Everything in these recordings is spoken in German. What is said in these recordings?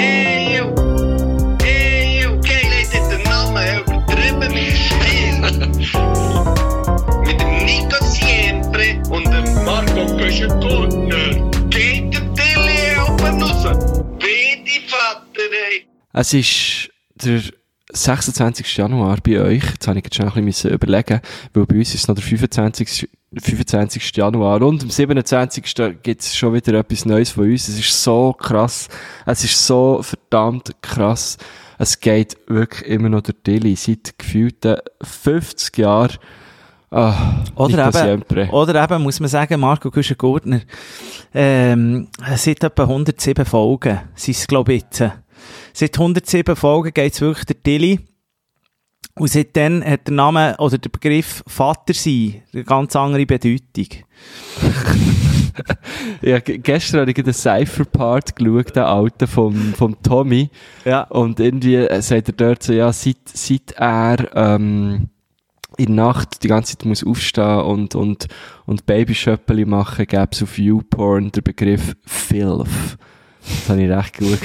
Eeuw, eeuw, geil heeft dit de namen übertrieben mit Spiel. mit dem Nico Siempre und dem Marco Köschen-Gurtner. Geht der Tilly oben raus. Bitte, Vater, ey. Es ist der 26. Januar bei euch. Jetzt habe ich jetzt schon ein bisschen überlegen, weil bei uns ist es noch der 25. 25. Januar und am 27. gibt es schon wieder etwas Neues von uns. Es ist so krass. Es ist so verdammt krass. Es geht wirklich immer noch der Dilly seit gefühlten 50 Jahren. Ah, Oder eben, oder eben, muss man sagen, Marco Güschen-Gurtner, ähm, seit etwa 107 Folgen, sind es, glaube ich, jetzt. Seit 107 Folgen geht es wirklich der Tilly. Und seitdem hat der Name oder der Begriff Vater sein eine ganz andere Bedeutung. Ja, ge- gestern habe ich den Cypher-Part geschaut, den alten vom, vom Tommy. Ja. Und irgendwie äh, sagt er dort so, ja, seit, seit er ähm, in der Nacht die ganze Zeit muss aufstehen und, und, und Babyschöppeli machen, gäbe es auf YouPorn den Begriff Filth. Das habe ich recht gut.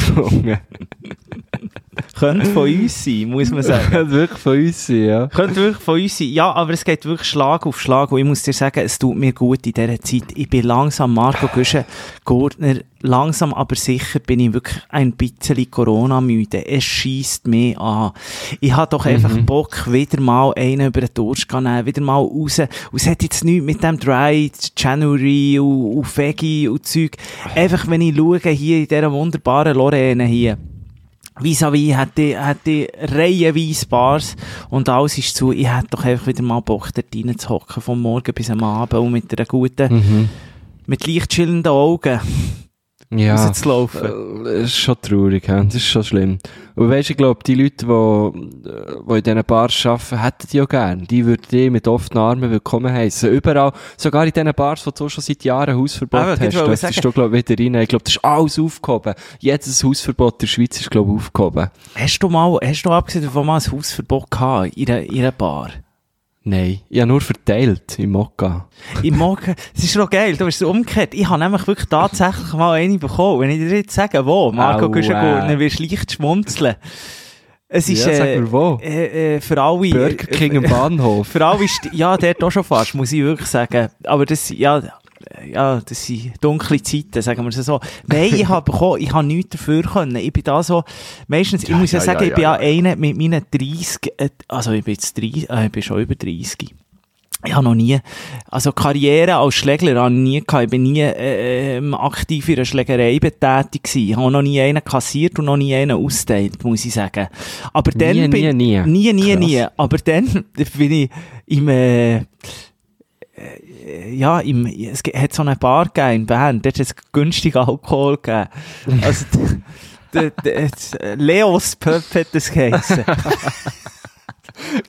Könnte von uns sein, muss man sagen. Könnte wirklich von uns sein, ja. Könnte wirklich von uns sein. Ja, aber es geht wirklich Schlag auf Schlag. Und ich muss dir sagen, es tut mir gut in dieser Zeit. Ich bin langsam Marco Güschen, Gurtner, langsam aber sicher bin ich wirklich ein bisschen Corona-müde. Es schießt mich an. Ich habe doch einfach Bock, wieder mal einen über den Durst zu nehmen, wieder mal raus. Und es hat jetzt nichts mit dem Dry January und, und Veggie und Zeug. Einfach, wenn ich schaue, hier in dieser wunderbaren Lorraine hier, Vis-à-vis hätte, hätte reihenweise Bars und alles ist zu. Ich hätte doch einfach wieder mal Bock, dort reinzuhocken, vom Morgen bis am Abend und mit einer guten, Mhm. mit leicht chillenden Augen Ja. rauszulaufen. Äh, Das ist schon traurig, ja. das ist schon schlimm. Und weisst, ich glaube, die Leute, die, äh, die in diesen Bars arbeiten, hätten die auch gern. Die würden die mit offenen Armen willkommen heißen. Überall, sogar in diesen Bars, wo du schon seit Jahren Hausverbot ich hast, dürftest du, glaube wieder rein. Ich glaube, das ist alles aufgehoben. Jedes Hausverbot in der Schweiz ist, glaube ich, aufgehoben. Hast du mal, hast du abgesehen davon mal ein Hausverbot gehabt in einer, in einer Bar? Nein, ich habe nur verteilt im Mokka. Im Morgen, es ist doch geil, du bist so umgekehrt. Ich habe nämlich wirklich tatsächlich mal eine bekommen. Wenn ich dir jetzt sage, wo, Marco Au, Güschen-Gurtner, äh. wirst du leicht schmunzeln. Es ist, Ja, äh, mir äh, äh, für alle, Burger King am Bahnhof. Für alle ist, ja, der auch schon fast, muss ich wirklich sagen. Aber das, ja, ja, das sind dunkle Zeiten, sagen wir es so. Nein, ich habe bekommen, ich habe nichts dafür können. Ich bin da so, meistens, ich Ja, muss ja, ja, sagen, ja, ich bin ja, einer mit meinen 30, äh, also ich bin jetzt 30, äh, ich bin schon über 30. Ich habe noch nie, also Karriere als Schlägler habe ich nie gehabt. Ich bin nie äh, ähm, aktiv in einer Schlägerei betätigt gewesen. Ich habe noch nie einen kassiert und noch nie einen ausgeteilt, muss ich sagen. Aber dann Nie, bin, nie, nie. Nie, nie, Krass. nie. Aber dann bin ich im, äh, äh, ja, im, es hat so eine Bar gegeben in Bern, dort hat es günstigen Alkohol gegeben. Also, d- Leos Pub hat das geheissen.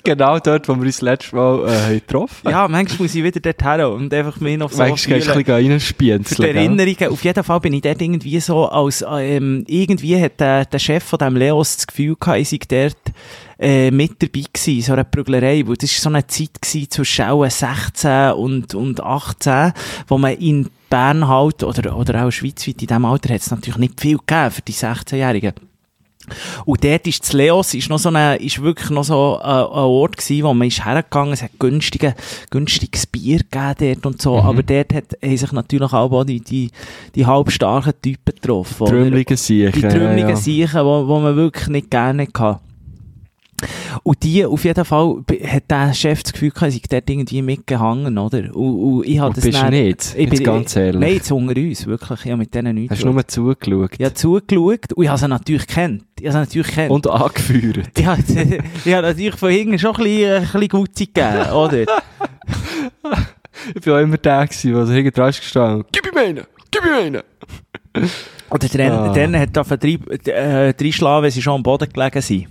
genau dort, wo wir uns letztes Mal äh, haben getroffen Ja, manchmal muss ich wieder dort her und einfach mich noch so Manchmal gehst du ein bisschen reinspienzeln. Erinnerungen, auf jeden Fall bin ich dort irgendwie so als, ähm, irgendwie hat der, der Chef von dem Leos das Gefühl gehabt, ich sei dort, äh, mit dabei gewesen, so eine Prüglerei, weil das war so eine Zeit gewesen zwischen auch 16 und, und 18, wo man in Bern halt, oder, oder auch schweizweit in diesem Alter hat es natürlich nicht viel gegeben für die 16-Jährigen. Und dort ist das Leos, ist noch so eine, ist wirklich noch so äh, ein Ort gewesen, wo man ist hergegangen, es hat günstige, günstiges Bier gegeben dort und so, aber dort hat, haben sich natürlich auch die, die, die halbstarken Typen getroffen. oder? Trümmeligen Siechen. Die ja, trümmeligen ja. Siechen, wo, wo man wirklich nicht gerne hatte. Und die, auf jeden Fall, hat der Chef das Gefühl gehabt, ich dort irgendwie mitgehangen, oder? Und, und ich Und das bist dann- nicht? Ich Jetzt ganz ehrlich. Nein, jetzt unter uns, wirklich. Ich habe mit denen nichts Hast du nur zugeschaut? Ich habe zugeschaut und ich habe sie natürlich kennt. Ich habe natürlich kennt. Und angeführt. ich habe, ich habe natürlich von hinten schon ein bisschen, ein bisschen Gutzi gegeben, oder? Ich war auch immer der, der so hinten dran ist gestanden Gib ihm einen! Gib ihm einen! Oder dann, Ah. dann hat drei, äh, drei schlagen, wenn sie schon am Boden gelegen sind.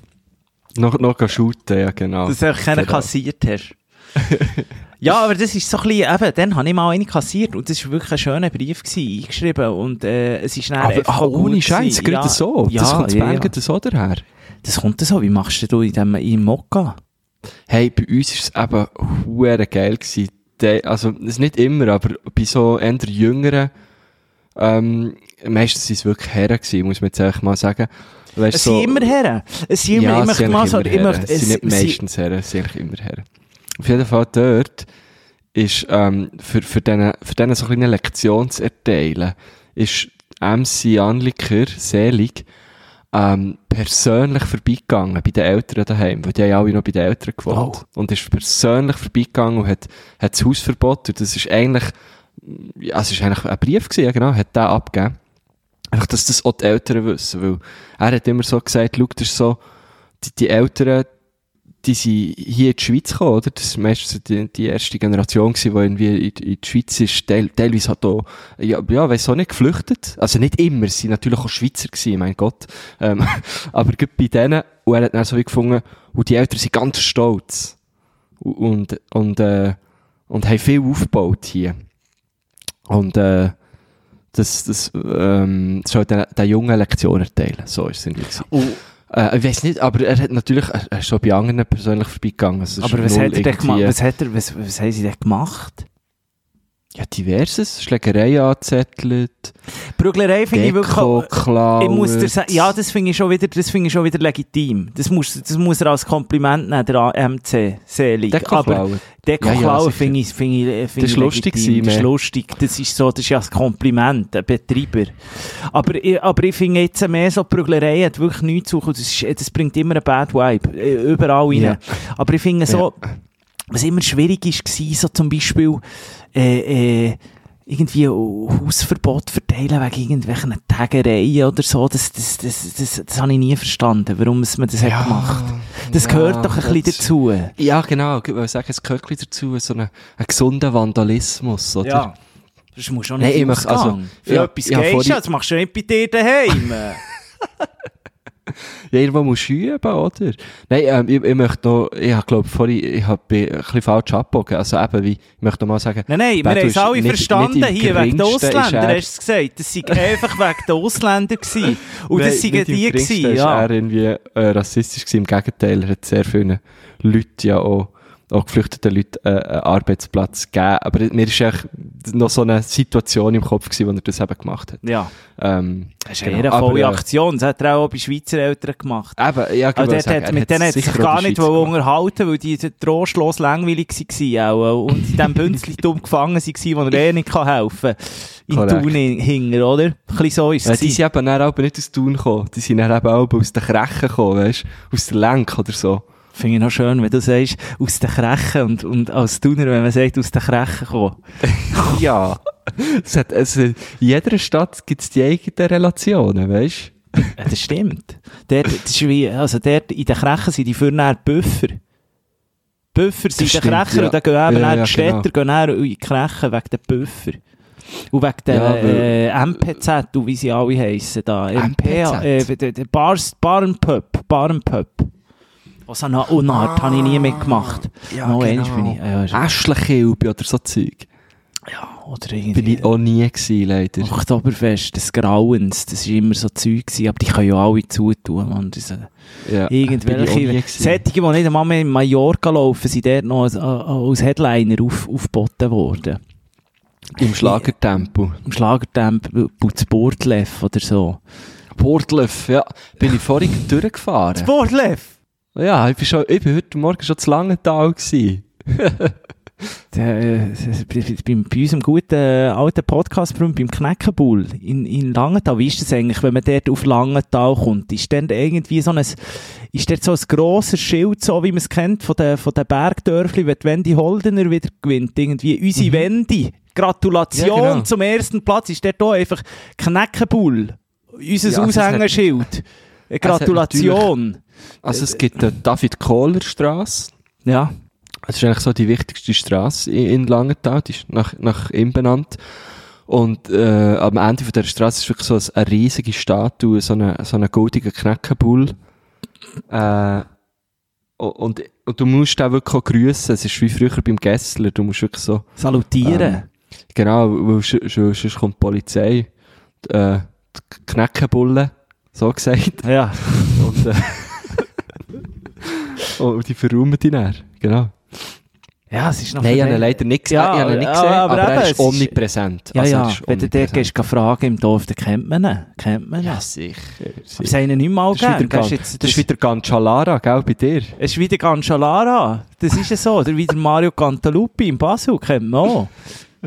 Noch, noch shooten, ja genau. Dass du einfach keinen Genau. kassiert hast. ja, aber das ist so ein bisschen, eben, dann habe ich mal einen kassiert und das war wirklich ein schöner Brief gewesen, eingeschrieben und äh, es ist dann Aber ah, ohne. Scheiß, gerade ja, so. Ja, das kommt ja, Bern ja. so daher. Das kommt so, wie machst du in dem, im Mokka? Hey, bei uns war es eben hure geil gewesen. De, also, es ist nicht immer, aber bei so eher jüngeren, Ähm, meistens sind es wirklich Herren gewesen, muss man jetzt einfach mal sagen. Weißt, Es sind immer Herren. Es sind immer, ja, möchte sind so, immer Herren. möchte, Es sind nicht meistens Herren, es sind immer Herren. Auf jeden Fall dort ist, ähm, für, für denen, für denen so kleine Lektion zu erteilen, ist MC Anliker, selig, ähm, persönlich vorbeigegangen bei den Eltern daheim, weil die haben ja alle noch bei den Eltern gewohnt. Oh. Und ist persönlich vorbeigegangen und hat, hat das Hausverbot, und das ist eigentlich, ja, es ist eigentlich ein Brief gewesen, ja, genau, hat der abgegeben. Einfach, dass das auch die Eltern wissen, weil er hat immer so gesagt, schau, das ist so, die, die Eltern, die sind hier in die Schweiz gekommen, oder? Das war meistens die, die erste Generation gewesen, die irgendwie in, in die Schweiz ist, teil, teilweise hat auch, ja, ja, weiss auch nicht, geflüchtet. Also nicht immer, sie sind natürlich auch Schweizer gewesen, mein Gott. Ähm, aber gerade bei denen, und er hat dann so wie gefunden, und die Eltern sind ganz stolz. Und, und, äh, und haben viel aufgebaut hier. Und, äh, das, das, ähm, soll den, den jungen Lektionen erteilen. So ist es irgendwie. Oh, Äh, ich weiß nicht, aber er hat natürlich, er, er ist schon bei anderen persönlich vorbeigegangen. Also aber was hat er denn? Was, was, was haben sie denn gemacht? Ja, diverses. Schlägerei angezettelt, Prüglerei finde ich wirklich... Geklaut. Ich muss dir sagen, ja, das finde ich schon wieder, das finde ich schon wieder legitim. Das muss, das muss er als Kompliment nehmen, der AMC, selig. Deko Aber. Deko Ja, ja, finde ich, finde ich, finde Das ist ich lustig gewesen, Das ist lustig. Das ist so, das ist ja ein Kompliment, ein Betreiber. Aber, ich- aber ich finde jetzt mehr so Prüglerei hat wirklich nichts zu suchen. Das, ist, das bringt immer einen Bad Vibe. äh, Überall rein. Ja. Aber ich finde so, was immer schwierig ist, war, so zum Beispiel, äh, äh, irgendwie Hausverbot verteilen wegen irgendwelchen Tagereien oder so. Das, das, das, das, das habe ich nie verstanden, warum es man das hat gemacht. Das ja, gehört doch ein bisschen dazu. Ja, genau. Ich würde sagen, es gehört ein bisschen dazu, so einen, einen gesunden Vandalismus, oder? Das musst du auch Nein, nicht ich im möchte- also. Für ja, etwas ja, gehst du, das machst du nicht bei dir daheim. Ja, irgendwo musst du üben, oder? Nein, ähm, ich, ich möchte noch, ich habe, glaube vorhin, ich habe ein bisschen falsch abgebogen. Also eben, wie, ich möchte noch mal sagen, Nein, nein, wir haben es alle nicht- verstanden nicht hier, wegen der Ausländer, er- hast du gesagt. Das waren einfach wegen der Ausländer gewesen. Und das Nein, nicht im die gewesen, ja. er irgendwie äh, rassistisch gewesen. Im Gegenteil, er hat sehr vielen Leuten ja auch, auch geflüchteten Leuten äh, einen Arbeitsplatz gegeben. Aber mir ist echt noch so eine Situation im Kopf gewesen, wo er das eben gemacht hat. Ja, Ähm, das ist genau. eine Aber, volle äh, Aktion. Das hat er auch bei Schweizer Eltern gemacht. Eben, ja, ich Also hat, mit denen hat sich auch gar nicht unterhalten, weil die trostlos langweilig waren auch, und in diesem Bünzli dumm gefangen waren, wo er eh nicht kann helfen kann. In Korrekt. Thun hin- hinger, oder? Ein bisschen so ist Ja, es. die sind eben aber nicht aus Thun gekommen. Die sind eben auch aus den Krechen gekommen, weißt du? Aus der Lenk oder so. Finde ich noch schön, wenn du sagst, aus den Krechen und, und als Thuner, wenn man sagt, aus den Krechen kommen. ja. Es hat, also, in jeder Stadt gibt es die eigenen Relationen, weißt du? Ja, das stimmt. Dort, das ist wie, also dort in den Krechen sind die vorne Büffer. Büffer sind in den Krechen ja. und dann gehen eben Ja, ja, die Städter genau. gehen in die Krechen wegen den Büffer. Und wegen der Ja, äh, MPZ, und wie sie alle heissen da. MPZ? Äh, Bars, Bar and Pub. Bar and Pub. Was an einer Unart habe ich nie mitgemacht. Ja, Noch genau. bin ich. Ja, ist- Äschlenkilbe oder so Zeug. ja, oder Bin irgendwie. ich auch nie gewesen, leider. Oktoberfest, des Grauens, das war immer so Zeug, gewesen, aber die können ja alle zutun. Man. Äh, Ja, bin ich auch nie Irgendwelche. Sättige, die nicht einmal mehr in Mallorca laufen, sind dort noch als, als Headliner auf, aufgeboten worden. Im Schlagertempo. Im Schlagertempel zu Burtleff oder so. Portleff, ja. Bin ich vorhin durchgefahren. Burtleff! Ja, ich bin, schon, ich bin heute Morgen schon zu Langenthal gewesen. Äh, bei, unserem guten äh, alten podcast beim Kneckenbull in, in Langenthal, wie ist das eigentlich, wenn man dort auf Langenthal kommt? Ist dann irgendwie so ein, ist dort so ein grosses Schild, so wie man es kennt von den, von den Bergdörfli, wenn die Wendy Holdener wieder gewinnt, irgendwie unsere Wendy. Gratulation Mhm. Ja, genau. zum ersten Platz. Ist dort auch einfach Kneckenbull, unser Ja, also Aushängeschild. Eine hat Gratulation. Also es gibt die David-Kohler-Strasse. Ja. Das ist eigentlich so die wichtigste Straße in, Langenthal, die ist nach, nach ihm benannt. Und äh, am Ende von dieser Straße ist wirklich so eine, riesige Statue, so eine, so eine goldige Knäckebull. Äh, und, und du musst auch wirklich auch grüssen, es ist wie früher beim Gessler, du musst wirklich so, Salutieren. Ähm, genau, weil sonst kommt die Polizei, äh, die Knäckebulle, so gesagt. ja. Und, äh, und die verräumen die dann, genau. Ja, es ist noch Nein, ich habe leider nicht gesehen, Ja, ich habe ihn nicht aber- gesehen aber aber, er ist omnipräsent. Ja, Also, ja, ist wenn du dort gehst, fragen im Dorf, dann kennt man ihn. Kennt man ihn. Ja, sicher. Aber sie haben ihn nicht mal Das gegeben. Gehst jetzt- das ist wieder ganz Chalara, gell, bei dir? Es ist wieder Ganchalara. Das ist ja so. Oder wieder Mario Cantaluppi im Basel, kennt man auch.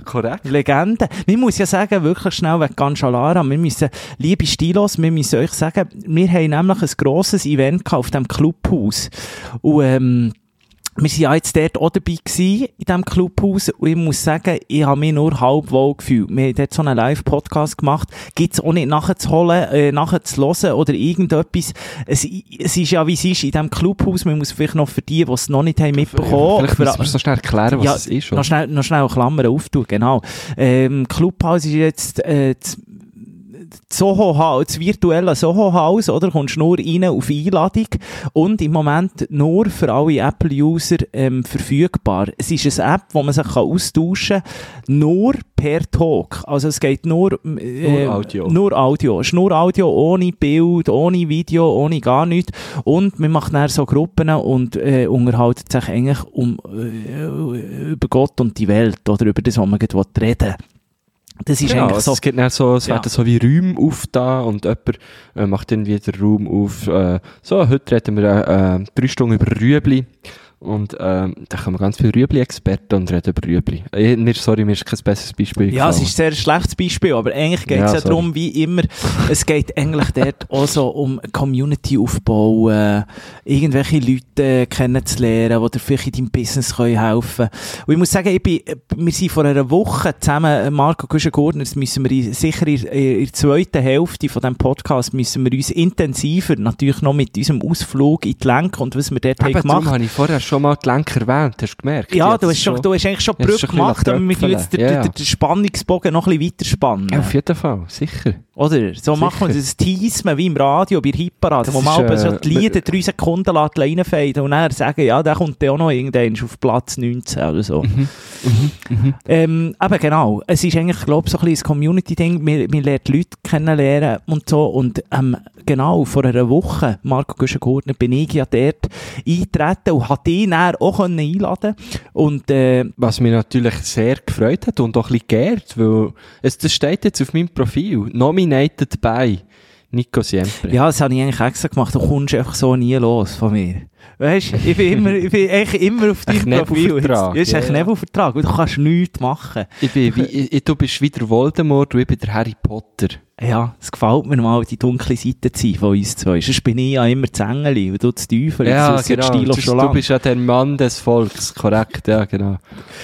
Korrekt. Legende. Ich muss ja sagen, wirklich schnell wegen Ganchalara, wir müssen, liebe Stilos, wir müssen euch sagen, wir haben nämlich ein grosses Event gehabt auf dem Clubhaus. Und, ähm, wir waren ja jetzt dort auch dabei gewesen, in diesem Clubhaus. Und ich muss sagen, ich habe mich nur halb wohl gefühlt. Wir haben dort so einen Live-Podcast gemacht. Gibt es auch nicht nachzuholen, äh, nachzuhören oder irgendetwas. Es, es ist ja, wie es ist, in diesem Clubhaus. Man muss vielleicht noch für die, die es noch nicht haben mitbekommen Vielleicht müssen wir so schnell erklären, was ja, es ist. noch oder? schnell, noch schnell eine Klammer auftun, genau. Ähm, Clubhaus ist jetzt äh, das Soho Haus, das virtuelle Soho Haus, oder? Kommst nur rein auf Einladung und im Moment nur für alle Apple-User ähm, verfügbar. Es ist eine App, wo man sich kann austauschen kann, nur per Talk. Also es geht nur, äh, Nur Audio. Nur Audio. Es ist nur Audio, ohne Bild, ohne Video, ohne gar nichts. Und man macht dann so Gruppen und äh, unterhaltet sich eigentlich um, äh, über Gott und die Welt oder über das, was man gerade reden will. Das ist Genau, eigentlich so. es gibt dann so, es Ja. werden so wie Räume aufgetan und jemand äh, macht dann wieder Raum auf. Äh, so, heute reden wir äh, äh, drei Stunden über Rüebli. Und ähm, da kommen ganz viele Rüebli-Experten und reden über Rüebli. Äh, mir, sorry, mir ist kein besseres Beispiel Ja, es eingefallen. ist ein sehr schlechtes Beispiel, aber eigentlich geht es Ja, ja, darum, wie immer, es geht eigentlich dort auch so um Community-Aufbau, äh, irgendwelche Leute kennenzulernen, die dir vielleicht in deinem Business können helfen können. Und ich muss sagen, ich bin, äh, wir sind vor einer Woche zusammen, äh, Marco Guschen-Gurner, das müssen wir in- sicher in, in der zweiten Hälfte von diesem Podcast, müssen wir uns intensiver, natürlich noch mit unserem Ausflug in die Lenk und was wir dort haben Eben, darum gemacht habe ich vorher schon mal die Lenker erwähnt, hast du gemerkt? ja, Ja, du hast, schon, ist du hast eigentlich schon die Ja, Brücke schon gemacht, aber wir müssen jetzt den. Ja, den, ja. den Spannungsbogen noch ein bisschen weiter spannen. Ja, auf jeden Fall, sicher. Oder? So machen wir Sicher. das Teasmen wie im Radio, bei Hitparade, wo man aber so äh, die Lieder drei Sekunden lässt reinfaden und dann sagen, ja, der kommt dann auch noch irgendwann auf Platz 19 oder so. Mhm. Ähm, aber genau, es ist eigentlich, glaube ich, so ein bisschen ein Community-Ding. Wir, wir lernen die Leute kennenlernen und so. Und ähm, genau, vor einer Woche, Marco Güschen-Gurtner, bin ich ja dort eingetreten und hat dann auch einladen Und äh, Was mich natürlich sehr gefreut hat und auch ein bisschen geehrt, weil es, das steht jetzt auf meinem Profil. Nominated by Nico Siempre. Ja, das habe ich eigentlich extra gemacht. Du kommst einfach so nie los von mir. Weißt du, ich bin immer, ich bin eigentlich immer auf Ein deinem Profil. Das ist ein ja, ja. Knebelvertrag. Und du kannst nichts machen. Ich bin wie, ich, du bist wieder Voldemort und ich bin der Harry Potter. Ja, es gefällt mir mal, die dunkle Seite zu sein von uns zwei. Sonst bin ich ja immer das Engeli und du das Teufel. Das wissen die Stilo Du, schon du lange. bist ja der Mann des Volkes, korrekt, ja, genau.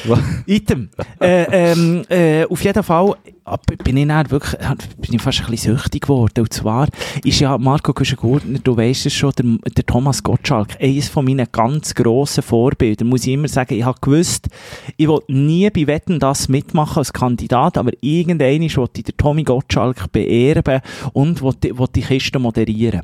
Item. äh, ähm, äh, auf jeden Fall bin ich dann wirklich, bin ich fast ein bisschen süchtig geworden. Und zwar ist ja Marco Güschen-Gurtner, du weisst es schon, der, der Thomas Gottschalk, eines von meinen ganz grossen Vorbildern, muss ich immer sagen. Ich habe gewusst, ich will nie bei Wetten das mitmachen als Kandidat, aber irgendwann wollte ich den Tommy Gottschalk beerben und wollte, wollte die Kiste moderieren.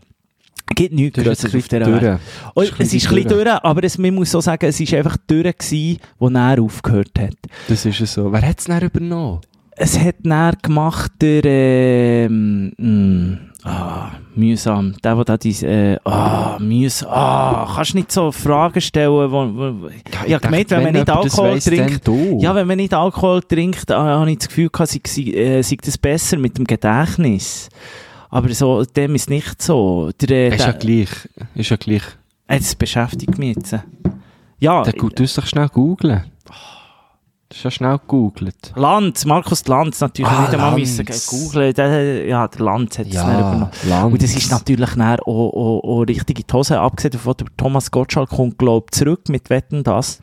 Gibt nichts Größeres auf bisschen Welt. Oh, es ist ein bisschen durch, aber es, man muss so sagen, es ist einfach durch gewesen, wo er aufgehört hat. Das ist es so. Wer hat es denn übernommen? Es hat dann gemacht der, ähm, mh, ah, mühsam, der, der da diese, äh, ah, mühsam, ah, kannst nicht so Fragen stellen, wo, wo, ich habe gemeint, wenn man nicht Alkohol trinkt, ja, wenn man nicht Alkohol trinkt, äh, habe ich das Gefühl gehabt, sei, sei, äh, sei das besser mit dem Gedächtnis. Aber so, dem ist nicht so. Der, äh, Ist ja gleich. Ist ja gleich. jetzt beschäftigt mich jetzt. Ja, Der gut, du schnell googlen. Das ist ja schnell gegoogelt. Lanz, Markus Lanz natürlich Ah, nicht einmal müssen googeln. Ja, der Lanz hat es dann übernommen. Lanz. Und das ist natürlich dann auch, auch, auch richtig in die Hose. Abgesehen davon, der Thomas Gottschalk kommt, glaube ich, zurück mit Wetten, das.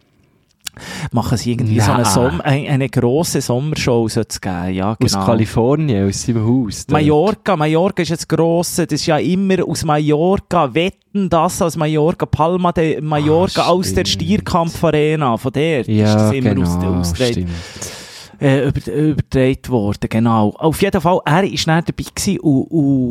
Machen sie irgendwie so eine, Nein. Som eine, grosse Sommershow soll es geben. Ja, Aus genau. Kalifornien, aus seinem Haus. dort. Mallorca, Mallorca ist jetzt grosse, das ist ja immer aus Mallorca, wetten das aus Mallorca, Palma de Mallorca Ah, aus der. Stierkampfarena, von der ist Ja, das immer genau, aus, ausgetragen. Äh, über, übertragen worden, genau. Auf jeden Fall, er war dann dabei gewesen und,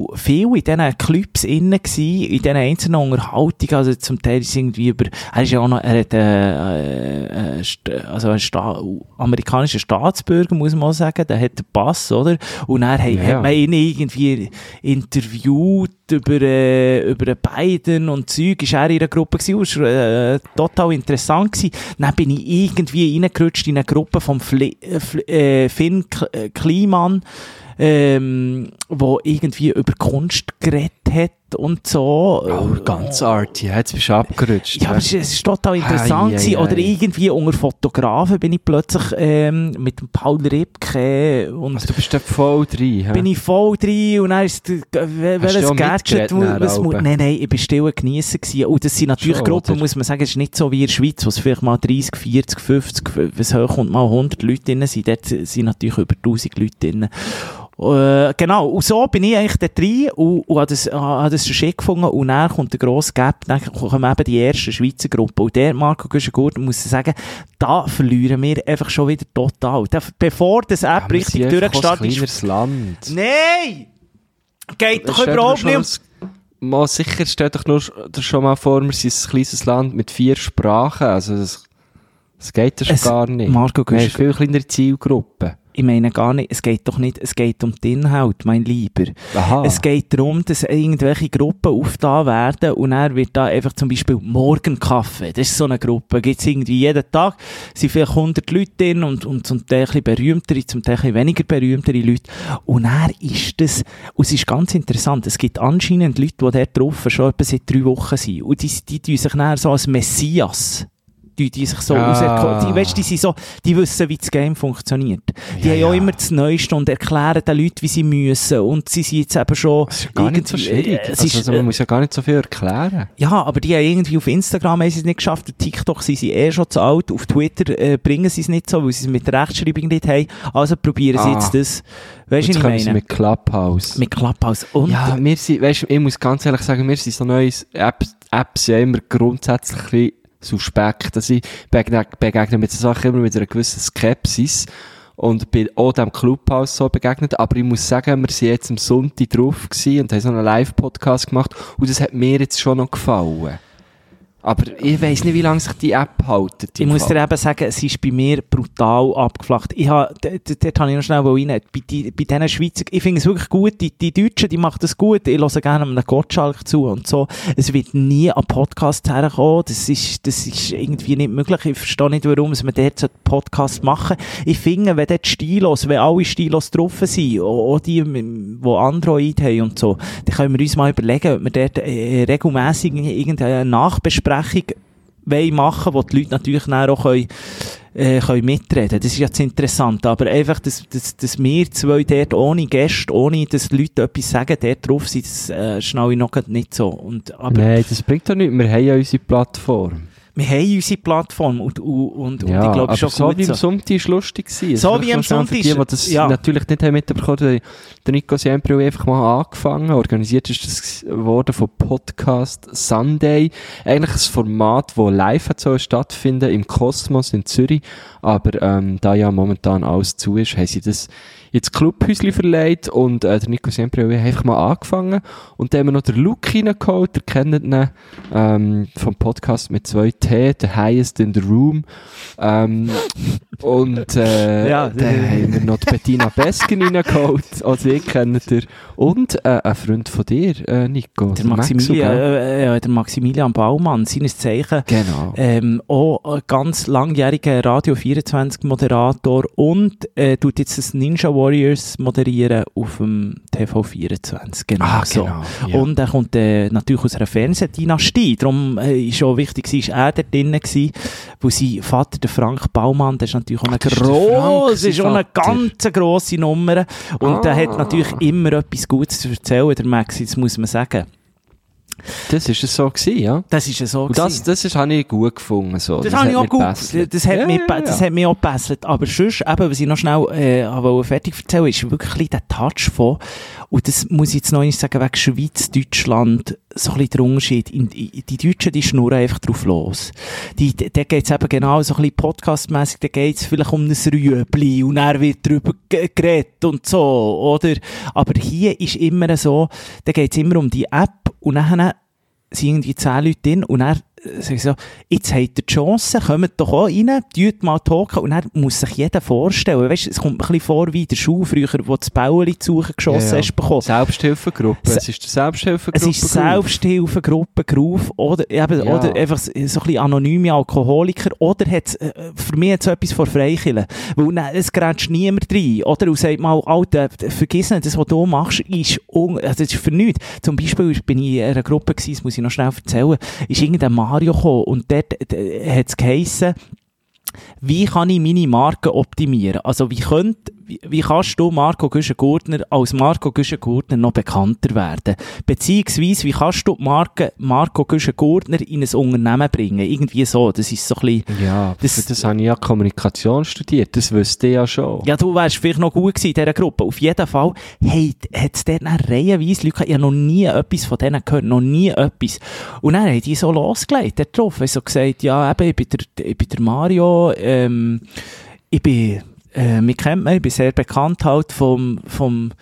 und viel in diesen Clubs innen gewesen, in diesen einzelnen Unterhaltungen, also zum Teil ist irgendwie über, er ist ja auch noch, er hat, äh, äh, St- also ein Sta amerikanischer Staatsbürger, muss man auch sagen, der hat den Pass, oder? Und dann hat, Ja. hat man ihn irgendwie interviewt über, äh, über Biden und Zeug, ist er in einer Gruppe gewesen, und war äh, total interessant gewesen. Dann bin ich irgendwie reingerutscht in eine Gruppe vom Fli äh, äh, Finn äh, Kliman, ähm, wo irgendwie über Kunst geredet hat und so. Oh, ganz arty. Jetzt bist du abgerutscht. Ja, aber es ist, total interessant Ei, ei, gewesen. Oder irgendwie unter Fotografen bin ich plötzlich ähm, mit dem Paul Ripke und also, du bist da voll drin. hä? bin ich voll drin und dann ist welches Gadget was muss, Alben? nein, nein, ich bin still geniessen gewesen. Und das sind natürlich Schon, Gruppen, oder? muss man sagen, es ist nicht so wie in der Schweiz, wo es vielleicht mal 30, 40, 50, was hochkommt, mal 100 Leute drin sind. Dort sind natürlich über 1000 Leute drin. Äh, genau, und so bin ich eigentlich da drin und, und habe das, habe das schick gefunden und dann kommt der grosse Gap, dann kommen eben die ersten Schweizer Gruppen und der Marco Güschen-Gurten muss ich sagen, da verlieren wir einfach schon wieder total. Da, bevor das App Ja, richtig durchgestartet ein ist, kleineres Land. Nein! Geht doch überhaupt nicht Mal sicher, stell doch nur schon mal vor, wir sind ein kleines Land mit vier Sprachen. Also, das, das geht ja schon Es- gar nicht. Marco, wir haben Güsch- viel kleinere Zielgruppen. Ich meine gar nicht, es geht doch nicht, es geht um den Inhalt, mein Lieber. Aha. Es geht darum, dass irgendwelche Gruppen aufgetan werden und dann wird da einfach zum Beispiel Morgenkaffee, das ist so eine Gruppe, gibt's irgendwie jeden Tag, sind vielleicht 100 Leute drin und, und zum Teil ein bisschen berühmtere, zum Teil ein bisschen weniger berühmtere Leute. Und dann ist das, und es ist ganz interessant, es gibt anscheinend Leute, die dort drauf schon etwa seit drei Wochen sind. Und die, die, die sich dann so als Messias die, die sich so Ah. auserko- die, weißt, die sind so, die wissen, wie das Game funktioniert. Die Ja, haben auch ja. immer das Neueste und erklären den Leuten, wie sie müssen und sie sind jetzt eben schon Das ist ja gar nicht so irgendwie- schwierig. äh, Also, also, äh, man muss ja gar nicht so viel erklären. ja, aber die haben irgendwie auf Instagram haben sie es nicht geschafft, auf TikTok sind sie eh schon zu alt, auf Twitter äh, bringen sie es nicht so, weil sie es mit der Rechtschreibung nicht haben. Also probieren sie Ah. jetzt das. Weißt du, ich meine? mit Clubhouse. Mit Clubhouse. Und ja, wir sind, weißt, ich muss ganz ehrlich sagen, wir sind so neues Apps, Apps ja immer grundsätzlich suspekt. Also ich begegne, begegne mit so Sachen immer mit einer gewissen Skepsis und bin auch dem Clubhouse so begegnet. Aber ich muss sagen, wir sind jetzt am Sonntag drauf gewesen und haben so einen Live-Podcast gemacht und das hat mir jetzt schon noch gefallen. Aber ich weiss nicht, wie lange sich die App hält. Ich muss dir eben sagen, es ist bei mir brutal abgeflacht. Ich ha, d- d- dort habe ich noch schnell rein. Bei, die, bei diesen Schweizer, ich finde es wirklich gut, die, die Deutschen, die machen das gut. Ich höre gerne einem Gottschalk zu und so. Es wird nie ein Podcast herkommen. Das ist, das ist irgendwie nicht möglich. Ich verstehe nicht, warum man dort so Podcast machen Ich finde, wenn dort Stilos, wenn alle Stilos drauf sind, auch auch die, die Android haben und so, dann können wir uns mal überlegen, ob wir dort äh, regelmässig irgendeine Nachbesprechung wollen machen, wo die Leute natürlich dann auch können, äh, können mitreden. Das ist jetzt interessant. Aber einfach, dass, dass, dass wir zwei dort ohne Gäste, ohne dass Leute etwas sagen, dort drauf sind, das äh, schnell ich noch nicht so. Und, aber Nein, das bringt doch nichts. Wir haben ja unsere Plattform. Wir haben unsere Plattform und, und, und, Ja, ich glaube schon so gut wie so. am Sonntag ist lustig gewesen. So wie am Sonntag Für die, die das ja. natürlich nicht haben mitbekommen der, der Nico Siempre einfach mal angefangen. Organisiert ist das worden von Podcast Sunday. Eigentlich ein Format, das live hat so stattfinden im Kosmos in Zürich. Aber ähm, da ja momentan alles zu ist, haben sie das ins Clubhäuschen verleiht und äh, der Nico Siempre hat einfach mal angefangen. Und dann haben wir noch den Luke reingeholt, ihr kennt ihn ähm, vom Podcast mit zwei T, The Highest in the Room. Ähm, und äh, Ja, dann haben wir noch die Bettina Besken reingeholt, also ich kennt ihr. Und äh, ein Freund von dir, äh, Nico. Der Maxu, Maximilian, gell? äh, der Maximilian Baumann, seines Zeichen, Genau. ähm, auch ein ganz langjähriger Radio 24 Moderator und äh, tut jetzt das Ninja Warriors moderieren auf dem TV 24. Genau. Ah, so. genau. Ja. Und er kommt äh, natürlich aus einer Fernsehdynastie. Darum äh, ist auch wichtig, war, ist er dort drin gewesen, wo sein Vater, der Frank Baumann, der ist natürlich auch eine der grosse, ist auch eine ganz grosse Nummer. Und der Ah. hat natürlich immer etwas Gutes zu erzählen, der Maxi, das muss man sagen. Das ist es so gewesen, ja. Das ist ja so Und das, das ist, habe ich gut gefunden, so. Das, habe ich auch gut. gebesselt. Das hat, Ja, mich, ja, be- das ja. hat mich auch gebesselt. Aber sonst, eben, was ich noch schnell äh, wollte fertig erzählen ist wirklich der Touch von, und das muss ich jetzt noch einmal sagen, wegen Schweiz, Deutschland, so ein bisschen der Unterschied. Die Deutschen, die schnurren einfach drauf los. Die, da geht es eben genau so ein bisschen podcastmässig, da geht es vielleicht um ein Rüebli und er wird darüber ge- geredet und so, oder? Aber hier ist immer so, da geht es immer um die App und dann sind irgendwie zehn Leute drin und dann äh, sie so, jetzt habt ihr die Chance, kommt doch auch rein, tut mal talken und dann muss sich jeder vorstellen. Weißt, es kommt ein bisschen vor wie der Schule früher, wo das Bäuerli zu suchen geschossen Ja, ja. hast bekommen. Selbsthilfegruppe. Se- Es ist der Selbsthilfegruppe. Es ist Selbsthilfegruppe Groove oder, eben, Ja. oder einfach so ein bisschen anonyme Alkoholiker oder hat's, äh, für mich hat es etwas von Freikillen. Weil nein, es grätscht niemand rein. Oder? Und sagt mal, Alter, vergiss nicht, das, was du machst, ist, un also, das ist für nichts. Zum Beispiel bin ich in einer Gruppe gewesen, das muss ich noch schnell erzählen, ist irgendein Mario gekommen und dort hat es geheissen, wie kann ich meine Marke optimieren? Also, wie könnt, wie, wie kannst du Marco Güschen-Gurtner als Marco Güschen-Gurtner noch bekannter werden? Beziehungsweise, wie kannst du Marke Marco Güschen-Gurtner in ein Unternehmen bringen? Irgendwie so. Das ist so ein bisschen, Ja, Das- das, habe ich ja Kommunikation studiert. Das wüsste ich ja schon. ja, du wärst vielleicht noch gut gewesen in dieser Gruppe. Auf jeden Fall, hey, hat es dort dann reihenweise Leute ich habe noch nie etwas von denen gehört, noch nie etwas. Und dann haben die so losgelegt, dort drauf, haben so gesagt, ja, eben, ich bin der, ich bin der Mario, ähm, ich bin, äh, mich kennt man, ich bin sehr bekannt halt vom, vom,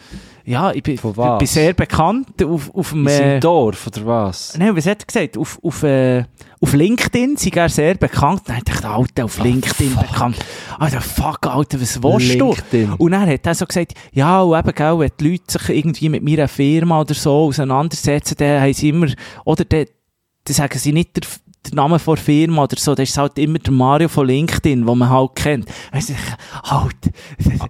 ja, ich bin, bin sehr bekannt auf, auf dem, äh, Dorf, oder was? Nein, was hat er gesagt? Auf, auf, äh, auf LinkedIn sind er sehr bekannt. Dann dachte ich, Alter, auf LinkedIn bekannt. Alter, fuck, Alter, was willst du? LinkedIn. Und dann hat er so gesagt, ja, und eben, gell, wenn die Leute sich irgendwie mit meiner Firma oder so auseinandersetzen, dann haben sie immer, oder dann, dann sagen sie nicht der, der Name von der Firma oder so, das ist halt immer der Mario von LinkedIn, den man halt kennt. Weißt du, halt,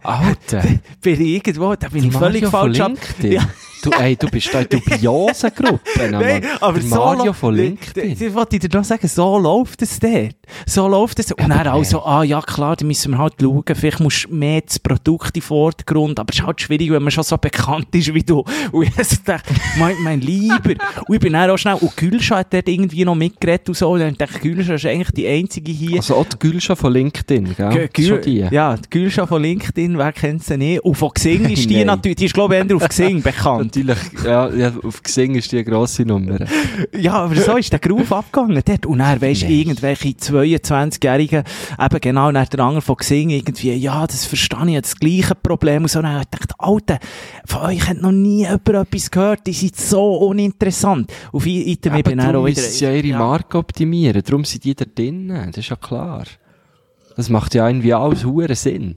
Alter. bin ich irgendwo, da bin ich völlig falsch. Ja. Du, ey, du bist da in dubiosen Gruppen. Nein, aber der so Mario von LinkedIn. Das wollte ich dir noch sagen, so läuft es dort. So läuft es. Und dann auch so, ah ja klar, da müssen wir halt schauen, vielleicht musst du mehr das Produkt in den Vordergrund, aber es ist halt schwierig, wenn man schon so bekannt ist wie du. Und ich dachte, mein, mein Lieber. Und ich bin dann auch schnell, und Gülscha hat dort irgendwie noch mitgeredet und so, und dann dachte ich, Gülscha ist eigentlich die einzige hier. Also auch die Gülscha von LinkedIn, gell? Gü- Schon die. Ja, die Gülscha von LinkedIn, wer kennt sie nicht? Und von Xing ist die natürlich, die ist glaube ich eher auf Xing bekannt. Natürlich, ja, ja, auf Xing ist die eine grosse Nummer. Ja, aber so ist der Groove abgegangen dort. Und dann, weisst irgendwelche 22-Jährigen, eben genau, nach der Anger von Xing, irgendwie, ja, das verstehe ich, das gleiche Problem. Und so, dann habe ich gedacht, Alter, von euch hat noch nie jemand etwas gehört, die sind so uninteressant. Auf Item dann auch wieder... ja ihre ja. Marke optimieren. Darum sind die da drinnen. Das ist ja klar. Das macht ja irgendwie alles huren Sinn.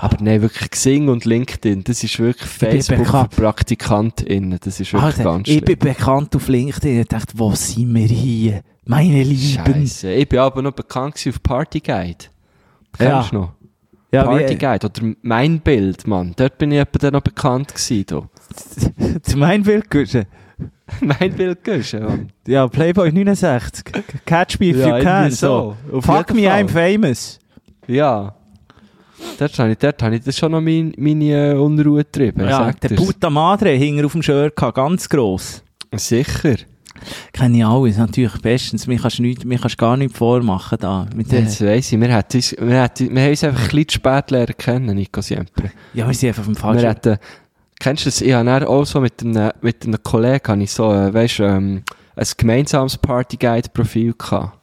Aber nein, wirklich Xing und LinkedIn, das ist wirklich Facebook für. PraktikantInnen. Das ist wirklich Alter, ganz ich schlimm. bin bekannt auf LinkedIn. Ich dachte, wo sind wir hier? Meine Lieben. Scheisse. Ich bin aber noch bekannt auf Partyguide. Ja. Kennst du noch? Ja, Partyguide oder mein Bild, Mann. Dort bin ich etwa dann noch bekannt gewesen. Du. zu meinem Bild gehört. mein Bild gehst Mann. Ja, Playboy 69. Catch me if Ja, you can. So. Fuck me. I'm famous. Ja. Dort habe ich, dort habe ich das schon noch mein, meine äh, Unruhe getrieben. Ja, der er's. Puta Madre hing auf dem Shirt, ganz gross. Sicher. Kenne ich alles, natürlich bestens. Mir kannst du nicht, mir kannst du gar nichts vormachen da. Mit der, Jetzt weiss ich, wir, hätten uns, wir, hätten, wir haben uns einfach ein bisschen zu spät lernen kennen, Nico Siempre. ja, wir sind einfach auf dem Wir falschen... hätten, kennst du das? Ich habe auch so mit einem, mit einem Kollegen, habe ich so, äh, weißt, ähm, ein gemeinsames Partyguide-Profil gehabt.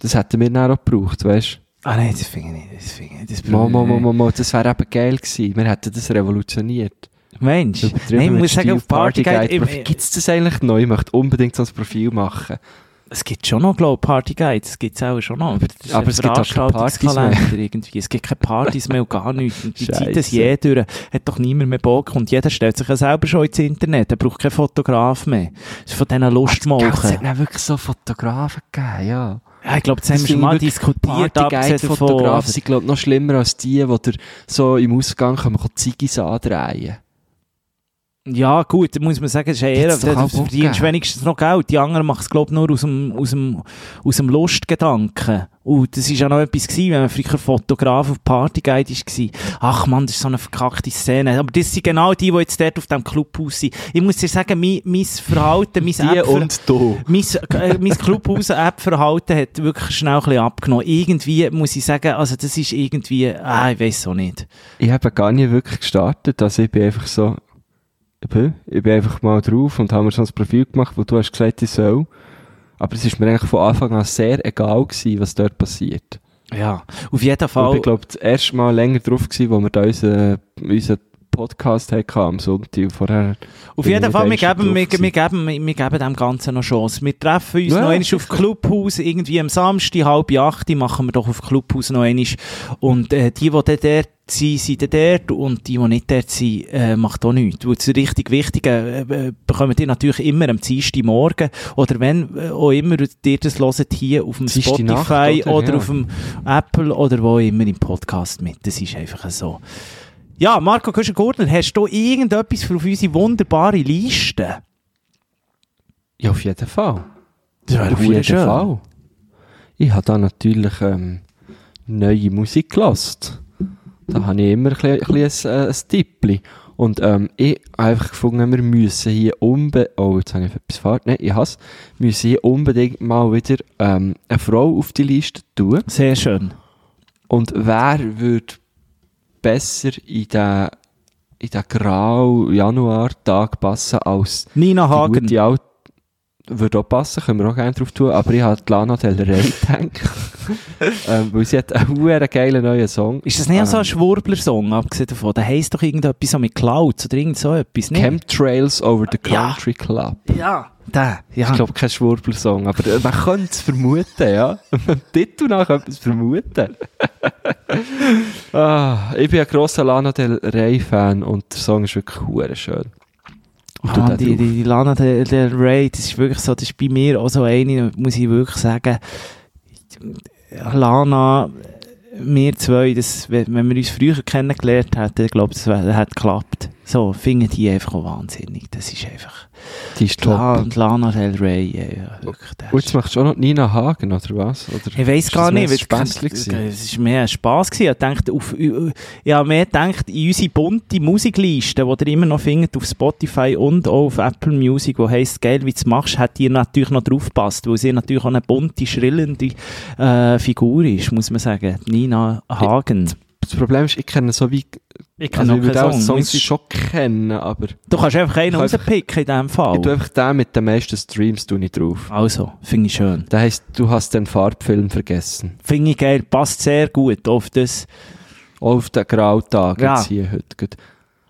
Das hätten wir dann auch gebraucht, weißt Ah nein, das finde ich nicht. Das finde ich nicht. Das? Mo, mo, mo, mo, mo, das wäre eben geil gewesen. Wir hätten das revolutioniert. Mensch, nein, ich muss sagen, auf Partyguide... Partyguide-Profil. Gibt es das eigentlich neu? Ich möchte unbedingt so ein Profil machen. Es gibt schon noch, glaube ich, Partyguide. Es gibt es auch schon noch. Aber, das aber es gibt auch keine Partys mehr. Irgendwie. Es gibt keine Partys mehr und gar nichts. Und die Zeit ist Scheisse. je durch. Hat doch niemand mehr Bock. Und jeder stellt sich ja selber schon ins Internet. Er braucht keinen Fotograf mehr. Das ist von diesen Es Lustmolchen. hat dann wirklich so Fotografen gegeben, ja. Ja, ich glaube, das haben wir schon mal diskutiert. davon, Fotografen sind, glaube noch schlimmer als die, die so im Ausgang kommen, Ziggis andrehen. Ja, gut, da muss man sagen, das ist eher, du verdienst wenigstens noch Geld. Die anderen machen es, glaube ich, nur aus dem, aus dem, aus dem Lustgedanken. Und das war ja noch etwas, gewesen, wenn man früher Fotograf auf Partyguide war. Ach man, das ist so eine verkackte Szene. Aber das sind genau die, die jetzt dort auf dem Clubhaus sind. Ich muss dir sagen, mein, mein Verhalten, mein Die App- und du. mein, äh, mein Clubhaus-App-Verhalten hat wirklich schnell ein bisschen abgenommen. Irgendwie muss ich sagen, also das ist irgendwie, ah, ich weiß auch nicht. Ich habe gar nicht wirklich gestartet, also ich bin einfach so, ich bin, ich bin einfach mal drauf und habe mir so ein Profil gemacht, wo du hast gesagt, ich soll. Aber es ist mir eigentlich von Anfang an sehr egal gewesen, was dort passiert. Ja, auf jeden Und Fall. ich glaube, das erste Mal länger drauf gewesen, wo wir da unseren, unseren Podcast hatten am Sonntag. Vorher Auf jeden Fall, wir geben, wir, wir, geben, wir, geben dem Ganzen noch Chance. Wir treffen uns Ja, noch einmal auf. Clubhaus, irgendwie am Samstag, halb acht, machen wir doch auf Clubhaus noch einmal. Und äh, die, die dann dort sind, sind dort und die, die nicht dort sind, äh, macht auch nichts. Weil das richtig Wichtige äh, äh, bekommt ihr natürlich immer am Dienstagmorgen oder wenn äh, auch immer ihr das hört, hier auf dem Dienstag Nacht, Spotify oder? oder Ja. auf dem Apple oder wo immer im Podcast mit. Das ist einfach so. Ja, Marco Köschen-Gurtner, hast du irgendetwas für auf unsere wunderbare Liste? Ja, auf jeden Fall. Das wäre auf jeden Fall. Ich habe da natürlich ähm, neue Musik gelassen. Da habe ich immer ein ein, ein, äh, ein Tippli. Und ähm, ich habe einfach gefunden, wir müssen hier unbedingt... Oh, jetzt habe ich etwas falsch. Nein, ich hasse Wir müssen hier unbedingt mal wieder ähm, eine Frau auf die Liste tun. Sehr schön. Und wer würde besser in den, in den grau Januar-Tag passen als Nina die Hagen. gute alte würde auch passen, können wir auch gerne drauf tun, aber ich habe Lana Del Rey gedacht. ähm, weil sie hat einen geilen neuen Song. Ist das nicht auch so ein Ähm, Schwurbler-Song, abgesehen davon? Da heisst doch irgendetwas so mit Clouds oder irgend so etwas, nicht? Chemtrails over the Ja. Country Club. ja, der, ja. Ich glaube, kein Schwurbler-Song, aber man könnte es vermuten, ja. Dem Titel nach könnte man es vermuten. ah, ich bin ein grosser Lana Del Rey-Fan und der Song ist wirklich schön. Und Ah, die, die, die Lana Del, Del Rey, das ist wirklich so, das ist bei mir auch so eine, muss ich wirklich sagen, Lana, wir zwei, das, wenn wir uns früher kennengelernt hätten, ich glaube, das hat geklappt. So, finden die einfach auch wahnsinnig. Das ist einfach, Die ist top. La, Lana Del Rey, ja, wirklich. das Und jetzt machst du auch noch Nina Hagen, oder was? Oder Ich weiß gar nicht, weil Späßchen es war mehr ein Spass. gewesen. Ich dachte, auf, ich habe mehr gedacht, in unsere bunte Musikliste, die ihr immer noch findet auf Spotify und auch auf Apple Music, die heisst «Geil, wie du es machst», hat ihr natürlich noch drauf gepasst, weil sie natürlich auch eine bunte, schrillende äh, Figur ist, muss man sagen. Nina Hagen. Das Problem ist, ich kenne so wie... Ich Also ich würde auch Song. Songs Muss- schon kennen, aber... Du kannst einfach einen Ich rauspicken in diesem Fall. Ich tue einfach den mit den meisten Streams tue ich drauf. Also, finde ich schön. Der heisst, du hast den Farbfilm vergessen. Finde ich geil, passt sehr gut auf das. Auf den Grautag Ja. jetzt hier heute. gut.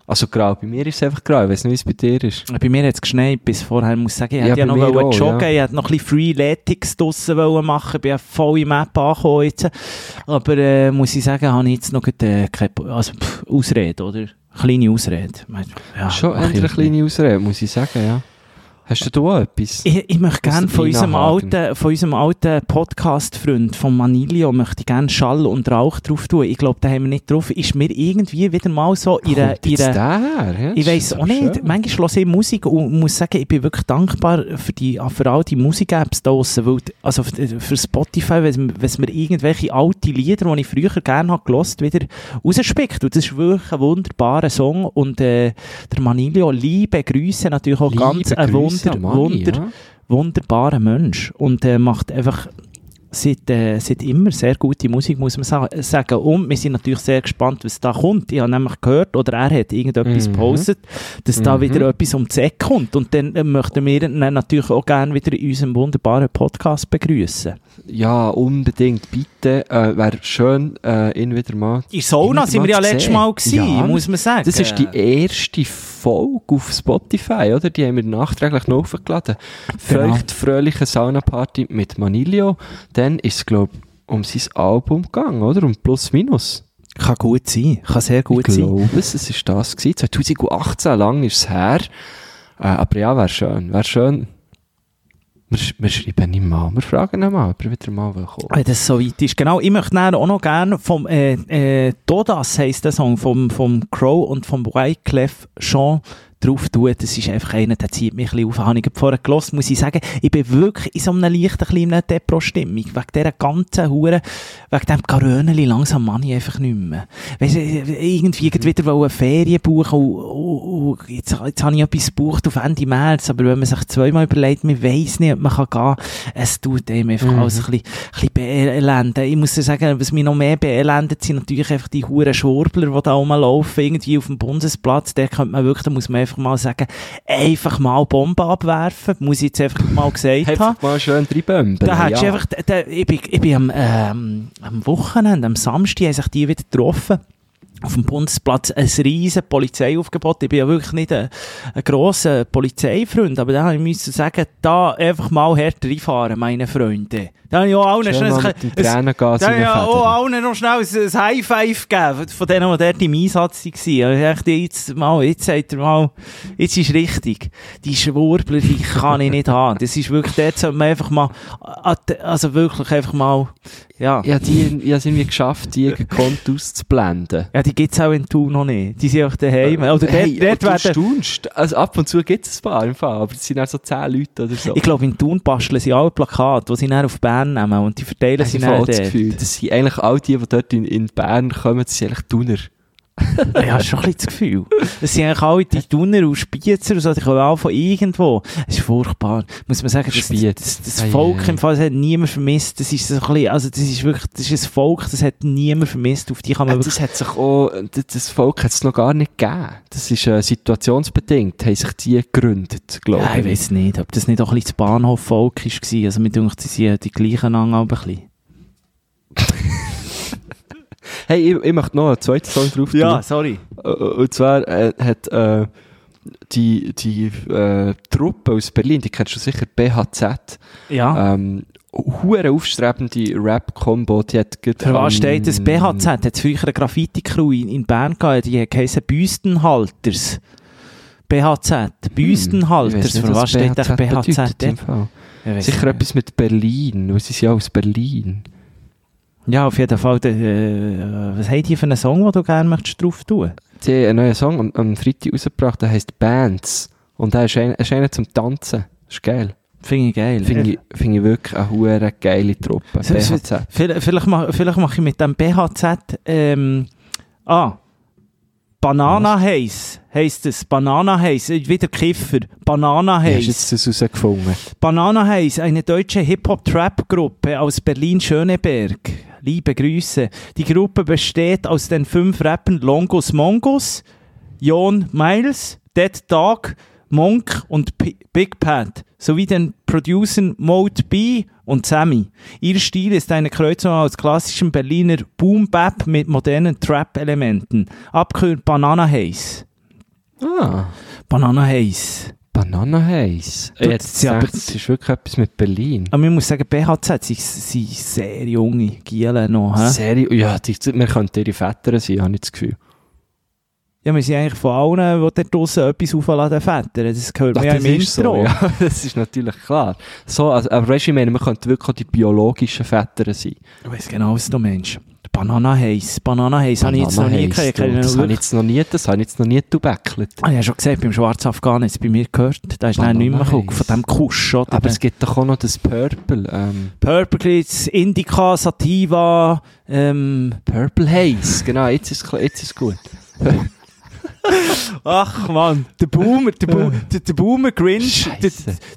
Also grau, bei mir ist es einfach grau, ich weiß nicht, wie es bei dir ist. Bei mir hat es geschneit bis vorher. Ich muss sagen, ich Ja, hätte ja noch mir wollen auch, joggen, ja. ich hätte noch ein bisschen Freeletics draussen wollen machen, ich bin ja voll im App angekommen jetzt. Aber äh, muss ich sagen, habe ich jetzt noch keine, äh, keine also, pff, Ausrede, oder? Kleine Ausrede. Ja, Schon ich eine kleine Ausrede, muss ich sagen, ja. Hast du da auch etwas? Ich, ich möchte gerne von unserem, alten, von unserem alten Podcast-Freund, von Manilio, möchte gerne Schall und Rauch drauf tun. Ich glaube, da haben wir nicht drauf. Ist mir irgendwie wieder mal so jetzt einer- der? Ja, Ich weiß auch doch nicht. schön. Manchmal höre ich Musik und muss sagen, ich bin wirklich dankbar für, die, für all die Musik-Apps da draussen, weil, also für, für Spotify, wenn es mir irgendwelche alte Lieder, die ich früher gerne habe gelost, wieder rausspickt. Und das ist wirklich ein wunderbarer Song und äh, der Manilio, liebe Grüße, natürlich auch ganz Liebe ein Grüße Wunder, an Mani, Wunder, ja. wunderbarer Mensch und äh, macht einfach seit, äh, seit immer sehr gute Musik, muss man sa sagen. Und wir sind natürlich sehr gespannt, was da kommt. Ich habe nämlich gehört, oder er hat irgendetwas Mhm. gepostet, dass da Mhm. wieder etwas um die Ecke kommt. Und dann äh, möchten wir ihn natürlich auch gerne wieder in unserem wunderbaren Podcast begrüßen. Ja, unbedingt, bitte. Äh, Wäre schön, äh, ihn wieder mal... In Sauna sind wir ja letztes. Mal gewesen, Ja, muss man sagen. Das ist die erste Folge auf Spotify, oder? Die haben wir nachträglich noch aufgeladen. Genau. Feucht, fröhliche Saunaparty mit Manilio. Dann ist es, glaube ich, um sein Album gegangen, oder? Um Plus Minus. Kann gut sein, kann sehr gut ich sein. glaube es, es ist das gewesen. 2018 lang ist es her. Äh, aber ja, wäre schön. Wäre schön. Wir, wir schreiben ihn mal. Wir fragen ihn mal, ob er wieder mal will kommen. Wenn das so weit ist. Genau, ich möchte auch noch gerne vom äh, äh, Dodas heisst der Song, vom, vom Crow und vom Wyclef Jean drauf tue, das ist einfach einer, der zieht mich ein bisschen auf. Habe ich vorher gehört, muss ich sagen, ich bin wirklich in so einer leichten kleinen Depro-Stimmung. Wegen dieser ganzen Hure, wegen dem Garöneli langsam Mann ich einfach nicht mehr. Weißt du, irgendwie mhm. wieder eine Ferien buchen und, und, und jetzt, jetzt habe ich etwas gebucht auf Ende März, aber wenn man sich zweimal überlegt, man weiss nicht, ob man kann gehen, es tut einem einfach mhm. alles ein bisschen, ein bisschen beelenden. Ich muss dir sagen, was mich noch mehr beelendet, sind natürlich einfach die Huren Schwurbler, die da rumlaufen, irgendwie auf dem Bundesplatz, der könnte man wirklich, da muss man einfach mal sagen, einfach mal Bomben abwerfen, muss ich jetzt einfach mal gesagt haben. Einfach mal schön drei Bomben. Da ja. einfach, da, ich bin, ich bin am, ähm, am Wochenende, am Samstag, haben sich die wieder getroffen auf dem Bundesplatz ein riesen Polizeiaufgebot. Ich bin ja wirklich nicht ein, ein grosser Polizeifreund, aber da habe ich müssen sagen, da einfach mal härter reinfahren, meine Freunde. Da habe ich auch allen schnell, ein, ein, da habe ich auch allen noch schnell ein, ein High Five gegeben, von denen, die dort im Einsatz waren. Ich dachte, jetzt mal, jetzt sagt er mal, jetzt ist richtig. Die Schwurbler, die kann ich nicht haben. Das ist wirklich, dort sollte man einfach mal, also wirklich einfach mal, ja. Ja, die, ja, sind wir geschafft, die gekonnt auszublenden. Ja, die gibt's auch in Thun noch nicht. Die sind auch daheim. Oder hey, dort, dort du staunst. Also ab und zu gibt es ein paar im Fall, aber es sind auch so zehn Leute oder so. Ich glaube, in Thun basteln sie alle Plakate, die sie dann auf Bern nehmen und die verteilen sie dann das Gefühl, das sind eigentlich all die, die dort in, in Bern kommen, das sind eigentlich Thuner ja, schon ein bisschen das Gefühl. Das sind eigentlich alle die Thuner und Spiezer und so, die kommen alle von irgendwo. Es ist furchtbar. Muss man sagen, das, das, das Volk im Fall, das hat niemand vermisst. Das ist so ein bisschen, also das ist wirklich, das ist ein Volk, das hat niemand vermisst. Auf die kann man ja, Das hat sich auch, das Volk hat es noch gar nicht gegeben. Das ist äh, situationsbedingt, haben sich die gegründet, glaube ja, ich. ich weiß nicht, ob das nicht auch ein bisschen das Bahnhofvolk war. Also mir denkt, sie sind die gleichen an, aber ein bisschen. Hey, ich, ich möchte noch einen zweiten Song drauf tun. Ja, sorry. Äh, und zwar äh, hat äh, die, die äh, Truppe aus Berlin, die kennst du sicher, BHZ. Ja. Ähm, hure aufstrebende hat Für was steht das? BHZ hat es früher eine Graffiti-Crew in, in Bern gehabt, die heissen Büstenhalters. BHZ, Büstenhalters, hm, für was steht BHZ? BHZ Sicher etwas mit Berlin, weil sie sind ja aus Berlin. Ja, auf jeden Fall. Äh, was habt ihr für einen Song, den du gerne möchtest drauf tun? Sie haben einen neuen Song am, am Freitag rausgebracht, der heisst Bands. Und der ist, ein, ist einer zum Tanzen. Das ist geil. Finde ich geil. Finde ich, find ich wirklich eine hure geile Truppe. So, BHZ. Vielleicht, vielleicht mache mach ich mit dem BHZ, ähm, ah, Banana Haze heisst es. Banana Haze, wieder Kiffer. Banana Haze. Hast du jetzt das herausgefunden? Banana Haze, eine deutsche Hip-Hop-Trap-Gruppe aus Berlin-Schöneberg. Liebe Grüße. Die Gruppe besteht aus den fünf Rappern Longus Mongus, Jon Miles, Dead Dog, Monk und P Big Pat sowie den Producern Mode B und Sammy. Ihr Stil ist eine Kreuzung aus klassischem Berliner Boom Bap mit modernen Trap-Elementen. Abkürzung Banana Haze. Ah. Banana Haze. Banana Haze. Jetzt ja, das ist wirklich etwas mit Berlin. Aber man muss sagen, BHZ sind, sind sehr junge Gielen noch. He? Sehr, ja, die, wir könnten ihre Väter sein, habe ich das Gefühl. Ja, wir sind eigentlich von allen, die da draussen etwas aufladen, Väter. Das gehört mir ja im Intro. So, ja. Das ist natürlich klar. So, also, aber weißt du, ich meine, man könnte wirklich auch die biologischen Väter sein. Du weißt genau, was du meinst. Banana Haze. Banana Haze habe ich jetzt noch nie gekriegt. Das habe ich jetzt noch nie, das habe ich jetzt noch nie gebäckelt. Ah, ich habe schon gesehen, beim Schwarzafghanen jetzt bei mir gehört. Da ist dann nicht mehr geguckt, von dem Kusch. Oder? Aber es gibt doch auch noch das Purple. Ähm. Purple, Indica, Sativa, ähm. Purple Haze, genau, jetzt ist, jetzt ist gut. Ach man, der Boomer, der, Bo der, der Boomer Grinch, der,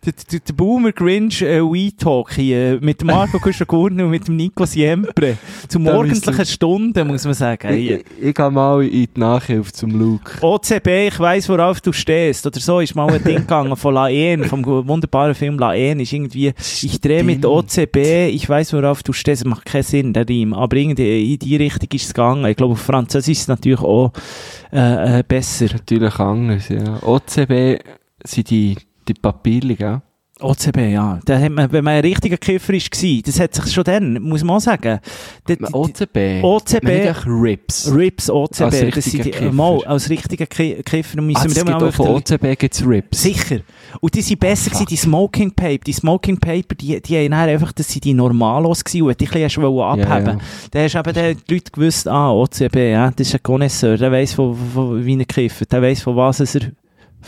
der, der, Boomer Grinch äh, We Talk hier mit Marco Cuschagurno und mit dem Nico Siempre. Zum morgendlichen Stunden, muss man sagen. Ich, ich, ich gehe mal in die Nachhilfe zum Luke. OCB, ich weiss, worauf du stehst. Oder so ist mal ein Ding gegangen von La En, vom wunderbaren Film La En, ist irgendwie, ich drehe mit OCB, ich weiss, worauf du stehst. Das macht keinen Sinn, der Reim. Aber irgendwie in die Richtung ist es gegangen. Ich glaube, auf Französisch ist es natürlich auch äh, äh, besser. Natürlich anders, ja. OCB sind die, die Papierli, gell? OCB, ja. Da hat man, wenn man ein richtiger Kiffer war, das hat sich schon dann, muss man auch sagen. Die, OCB? OCB. Rips. Rips, OCB. Als das sind die, Kiffer. Mal, als richtiger Kiffer müssen ah, wir gibt auch von OCB gibt's Rips. Sicher. Und die sind besser gewesen, die Smoking Paper. Die Smoking Paper, die, die haben einfach, das sind die Normalos gewesen und die ein bisschen abheben. Ja, ja. Da hast eben die Leute gewusst, ah, OCB, ja, das ist ein Connoisseur, der weiss, von, von, wie er kifft, der weiss, von was er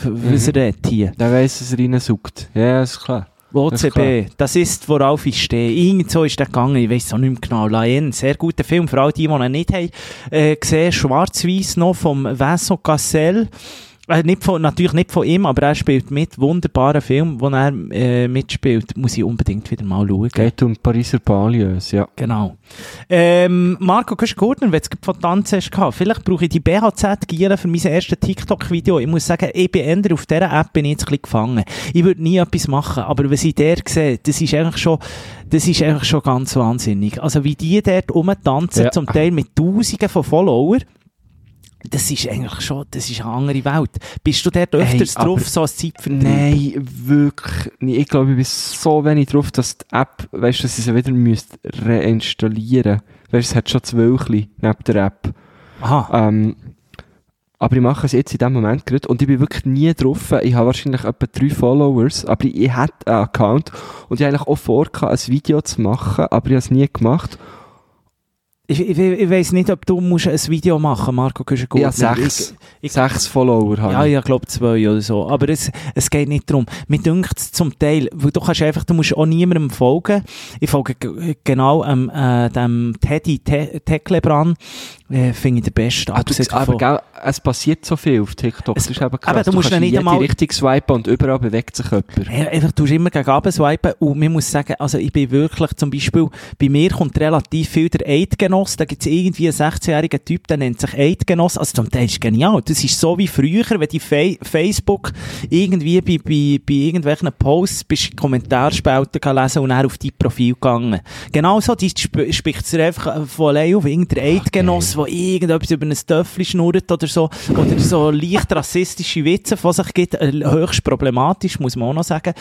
was er redet hier. Der weiss, dass er reinsaugt. Ja, ist klar. OCB, das ist, worauf ich stehe. Irgend so ist der gegangen, ich weiß auch nicht mehr genau. Laien, sehr guter Film, vor allem die, die ihn nicht haben, äh, gesehen, schwarz-weiß noch vom Vincent Cassel. Äh, nicht von, natürlich nicht von ihm, aber er spielt mit. Wunderbarer Film, wo er äh, mitspielt. Muss ich unbedingt wieder mal schauen. Geht um Pariser Banlieues, ja. Genau. Ähm, Marco Kusch-Gurtner, wenn du von Tanzen hast, gehabt, vielleicht brauche ich die BHZ-Giele für mein erstes TikTok-Video. Ich muss sagen, ich bin eher auf dieser App bin ich jetzt ein bisschen gefangen. Ich würde nie etwas machen, aber was ich der sehe, das ist eigentlich schon, das ist eigentlich schon ganz wahnsinnig. Also wie die dort rumtanzen, Ja. zum Teil mit Tausenden von Followern, das ist eigentlich schon, das ist eine andere Welt. Bist du dort öfters aber- drauf, so als Zeitvertreib? Nein, wirklich nicht. Ich glaube, ich bin so wenig drauf, dass die App, weißt du, dass ich sie wieder müsste reinstallieren Weißt du, es hat schon zwei Wölkchen neben der App. Aha. Ähm, aber ich mache es jetzt in dem Moment gerade und ich bin wirklich nie drauf. Ich habe wahrscheinlich etwa drei Followers, aber ich, hätte einen Account und ich habe eigentlich auch vor, ein Video zu machen, aber ich habe es nie gemacht. Ich, ich, ich weiss nicht, ob du musst ein Video machen Marco Kusch-Gurtner. Ich habe sechs, Ich- sechs Follower. Habe Ja, ich. ich glaube zwei oder so. Aber es, es geht nicht darum. Mir dünkt es zum Teil, weil du kannst einfach, du musst auch niemandem folgen. Ich folge genau ähm, äh, dem Teddy Te Tecklebrand. Äh, Finde ich den besten. Ah, du, aber davon- gell, es passiert so viel auf TikTok. Es- das ist eben krass. eben, du musst kannst nicht einmal- Richtung swipen und überall bewegt sich jemand. Ja, einfach, du musst immer gegen runter swipen. Und man muss sagen, also ich bin wirklich zum Beispiel, bei mir kommt relativ viel der Eidgenoss. Da gibt es irgendwie einen 16-jährigen Typ, der nennt sich Eidgenoss. Also zum Teil ist genial. Das ist so wie früher, wenn die Fe Facebook irgendwie bei, bei, bei irgendwelchen Posts bist du Kommentarspalten kann lesen und dann auf dein Profil gegangen. Genau so, die sp spricht es einfach von allein auf irgendein Eidgenoss, der irgendetwas über ein Töffel schnurrt oder so. Oder so leicht rassistische Witze von sich gibt. Äh, höchst problematisch, muss man auch noch sagen.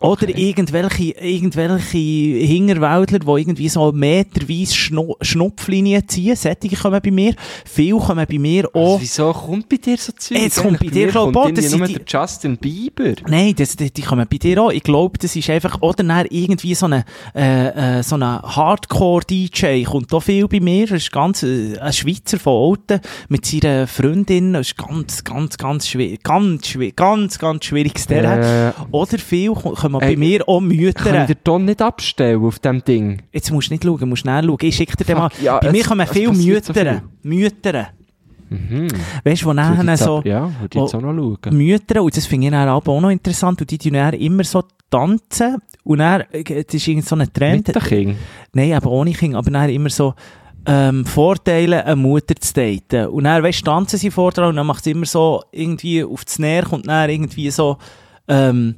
Oder irgendwelche, irgendwelche Hingerwäldler, die irgendwie so meterweise Schnu Schnupflinien ziehen. Sättige kommen bei mir. Viele kommen bei mir auch. Also, wieso kommt bei dir so Zeug? Jetzt kommt bei dir, mir glaub ich, das sind der Justin Bieber. Nein, das, die, die kommen bei dir auch. Ich glaube, das ist einfach, oder dann irgendwie so eine, äh, äh, so Hardcore-DJ kommt auch viel bei mir. Das ist ganz, äh, ein Schweizer von Alten mit seiner Freundin. Das ist ganz, ganz, ganz schwierig, ganz schwierig, ganz, ganz schwieriges Terrain. Äh, Oder viel ko- kommen bei Ey, mir auch kann ich Mütter. den Ton nicht abstellen auf dem Ding? Jetzt musst du nicht schauen, musst schnell schauen. Ich schicke dir den mal. Ja, bei mir kommen viele passiert so Mütter. viel. Mütter. Mhm. Weißt du, wo nachher so... Ja, würde jetzt auch noch schauen. Mütter, und das finde ich dann auch noch interessant, und die tun dann immer so tanzen, und dann, äh, das ist irgend so ein Trend. Mit den Kindern. Nein, aber ohne Kind, aber dann immer so, ähm, Vorteile, eine Mutter zu daten. Und dann, weißt du, tanzen sie vor und dann macht sie immer so, irgendwie auf das Näher, kommt dann irgendwie so, ähm,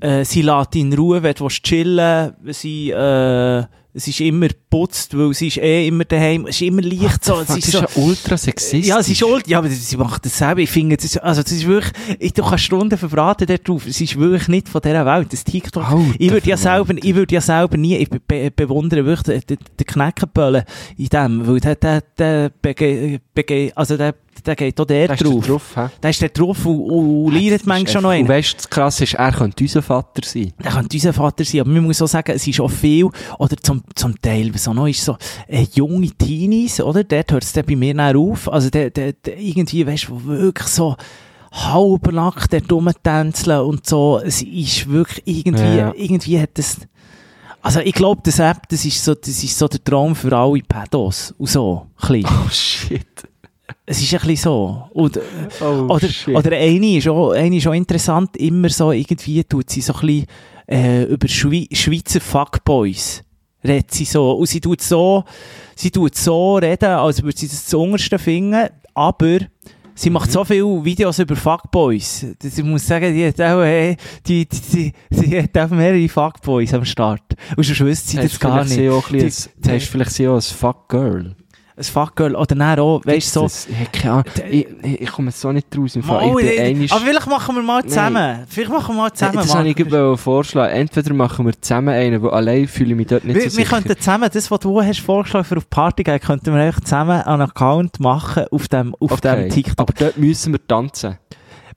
äh, sie lässt ihn in Ruhe, wenn du chillen sie, äh, es ist immer geputzt, weil sie ist eh immer daheim, es ist immer leicht so, es ist ist so, ja ultra sexistisch. ja, sie ist schuld. Ja, aber sie macht das selber. Ich finde, das ist, also, das ist wirklich, ich, du kannst Stunden verbraten dort drauf. Es ist wirklich nicht von dieser Welt. Das TikTok. Alter ich würde ja selber, ich würde ja selber nie, ich be be bewundere wirklich den, den, Knäckenböllen in dem, weil der, der, der, bege, bege, also der, der geht auch der Da ist drauf. der drauf? Der ist der drauf und, und, und leidet manchmal noch Und einen. weißt du, das Krasse ist, er könnte unser Vater sein. Der könnte unser Vater sein, aber man muss auch sagen, es ist auch viel, oder zum, zum Teil, was auch noch ist, so, äh, junge Teenies, oder? Dort hört es dann bei mir dann auf. Also, der, der, der irgendwie, weißt du, wirklich so, halbnackt dort rumtänzeln und so. Es ist wirklich irgendwie, Ja. irgendwie hat das, also ich glaube, das App, das ist so, das ist so der Traum für alle Pedos. Und so, ein. Oh shit. Es ist ein bisschen so. Und, Oh oder, shit. oder eine ist, auch, eine ist auch interessant, immer so, irgendwie tut sie so ein bisschen äh, über Schwei Schweizer Fuckboys. Redet sie so. Und sie tut so, sie tut so reden, als würde sie das zu untersten finden, aber sie macht so viele Videos über Fuckboys. Ich muss sagen, die hat auch, hey, die, die, die, die hat auch mehrere Fuckboys am Start. Und sonst wüsste sie das gar nicht. sie auch ein Die- bisschen, als- hast vielleicht sie auch als Fuck-Girl. Ein Fuckgirl. Oder dann auch, weißt du, so, Ich, hab keine Ahnung. ich, ich, komme so nicht raus. Im Fall. Mal, ich einmal- aber vielleicht machen wir mal zusammen. Vielleicht machen wir mal zusammen. das wollte ich vorschlagen. Entweder machen wir zusammen einen, weil allein fühle ich mich dort nicht wir, so wir sicher. könnten zusammen, das, was du hast vorgeschlagen für auf Party gehen, könnten wir einfach zusammen einen Account machen auf dem, auf dem Okay, TikTok. Aber dort müssen wir tanzen.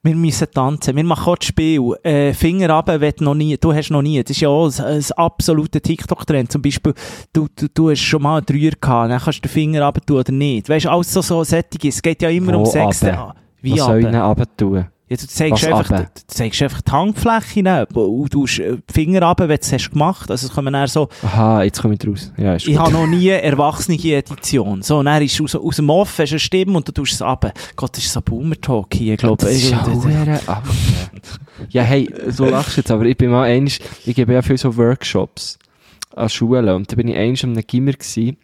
Wir müssen tanzen. Wir machen auch das Spiel. Äh, Finger runter, wenn du noch nie, du hast noch nie. Das ist ja auch ein, ein absoluter TikTok-Trend. Zum Beispiel, du, du, du hast schon mal einen Dreier gehabt, dann kannst du den Finger runter tun oder nicht. Weißt du, alles so, so Sättige. Es geht ja immer Wo um Sex. Wie Was soll ich denn runter? runter tun? Ja, du zeigst, einfach, runter? du zeigst einfach die Handfläche neben und du tust, äh, die Finger runter, wenn du es hast gemacht. Also es kommen dann so, Aha, jetzt komme ich raus. Ja, ist ich habe noch nie erwachsene Edition. So, und dann ist aus, aus dem Off hast du eine Stimme und du tust es runter. Gott, das ist so Boomer-Talk hier, glaube Das ist ja ich. ab- Ja, hey, du lachst jetzt, aber ich bin mal einisch, ich gebe ja viel so Workshops an Schulen und da bin ich einisch am Gimmer gsi